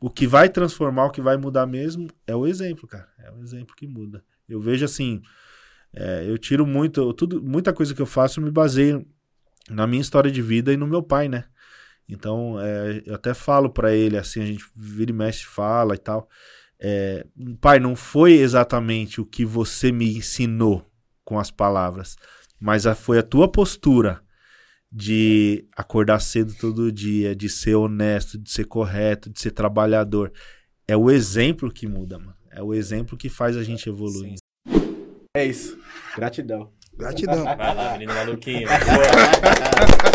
O que vai transformar, o que vai mudar mesmo é o exemplo, cara. É o exemplo que muda. Eu vejo assim, é, eu tiro muito, tudo, muita coisa que eu faço eu me baseio na minha história de vida e no meu pai, né? Então, é, eu até falo para ele, assim, a gente vira e mexe, fala e tal. É, pai, não foi exatamente o que você me ensinou com as palavras, mas a, foi a tua postura de acordar cedo todo dia, de ser honesto, de ser correto, de ser trabalhador. É o exemplo que muda, mano. É o exemplo que faz a gente evoluir. É isso. Gratidão. Gratidão. Vai lá, menino maluquinho.